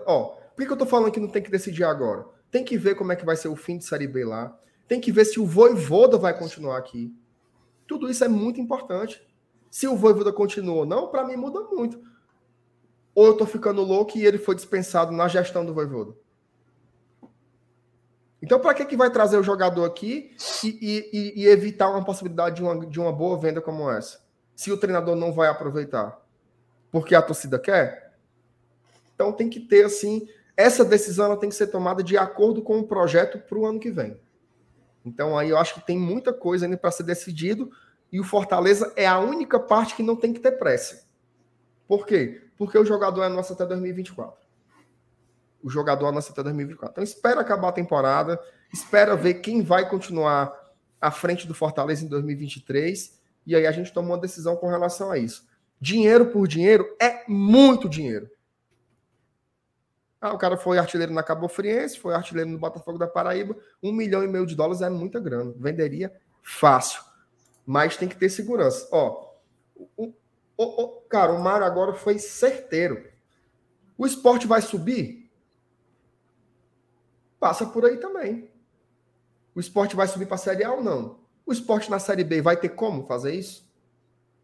ó, por que eu tô falando que não tem que decidir agora? Tem que ver como é que vai ser o fim de Série B lá. Tem que ver se o Voivoda vai continuar aqui. Tudo isso é muito importante. Se o Voivoda continua ou não, para mim muda muito. Ou eu tô ficando louco e ele foi dispensado na gestão do Voivoda. Então, para que, que vai trazer o jogador aqui e, e, e, evitar uma possibilidade de uma, de uma boa venda como essa? Se o treinador não vai aproveitar? Porque a torcida quer? Então, tem que ter, assim, essa decisão ela tem que ser tomada de acordo com o projeto para o ano que vem. Então, aí eu acho que tem muita coisa ainda para ser decidido e o Fortaleza é a única parte que não tem que ter pressa. Por quê? Porque o jogador é nosso até 2024. O jogador é nosso até 2024. Então, espera acabar a temporada, espera ver quem vai continuar à frente do Fortaleza em 2023 e aí a gente toma uma decisão com relação a isso. Dinheiro por dinheiro é muito dinheiro. Ah, o cara foi artilheiro na Cabo Friense, foi artilheiro no Botafogo da Paraíba. Um milhão e meio de dólares é muita grana. Venderia fácil mas tem que ter segurança. Ó, o, o, o, cara, o Mário agora foi certeiro. O esporte vai subir? Passa por aí também. O esporte vai subir para a Série A ou não? O esporte na Série B vai ter como fazer isso?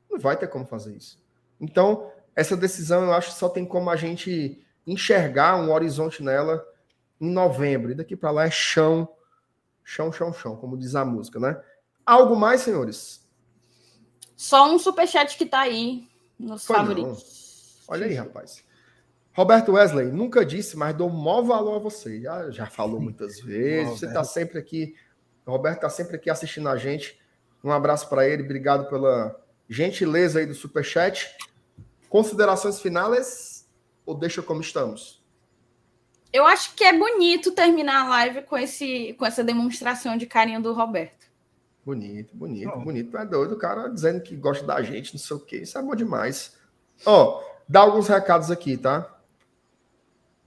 Não vai ter como fazer isso. Então, essa decisão eu acho que só tem como a gente enxergar um horizonte nela em novembro. E daqui para lá é chão, chão, chão, chão, como diz a música, né? Algo mais, senhores? Só um superchat que tá aí nos Foi favoritos. Não. Olha aí, rapaz. Roberto Wesley, nunca disse, mas dou maior valor a você. Já, já falou muitas vezes. você está sempre aqui. O Roberto está sempre aqui assistindo a gente. Um abraço para ele. Obrigado pela gentileza aí do superchat. Considerações finais ou deixa como estamos? Eu acho que é bonito terminar a live com, esse, com essa demonstração de carinho do Roberto. Bonito, bonito, oh. bonito. É doido o cara dizendo que gosta da gente, não sei o quê. Isso é bom demais. Ó, dá alguns recados aqui, tá?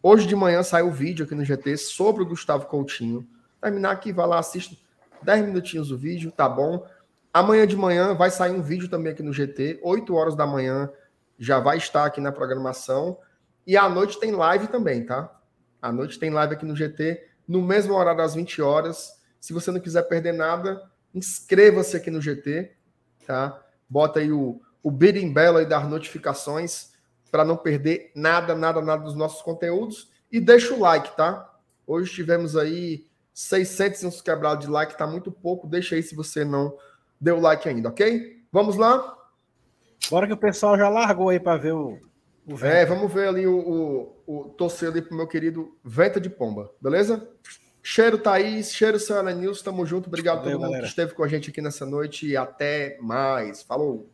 Hoje de manhã saiu o vídeo aqui no GT sobre o Gustavo Coutinho. Terminar aqui, vai lá, assista 10 minutinhos o vídeo, tá bom? Amanhã de manhã vai sair um vídeo também aqui no GT, 8 horas da manhã já vai estar aqui na programação. E à noite tem live também, tá? À noite tem live aqui no GT, no mesmo horário das 20 horas. Se você não quiser perder nada, inscreva-se aqui no GT, tá? Bota aí o, o bidding bell aí das notificações para não perder nada, nada, nada dos nossos conteúdos e deixa o like, tá? Hoje tivemos aí 600 uns quebrados de like, tá muito pouco. Deixa aí se você não deu like ainda, ok? Vamos lá? Bora que o pessoal já largou aí para ver o, o É, vamos ver ali o, o, o torcer ali pro meu querido Venta de Pomba, beleza? Cheiro, Thaís. Cheiro, Senhora News. Tamo junto. Obrigado a todo mundo galera. que esteve com a gente aqui nessa noite. E até mais. Falou.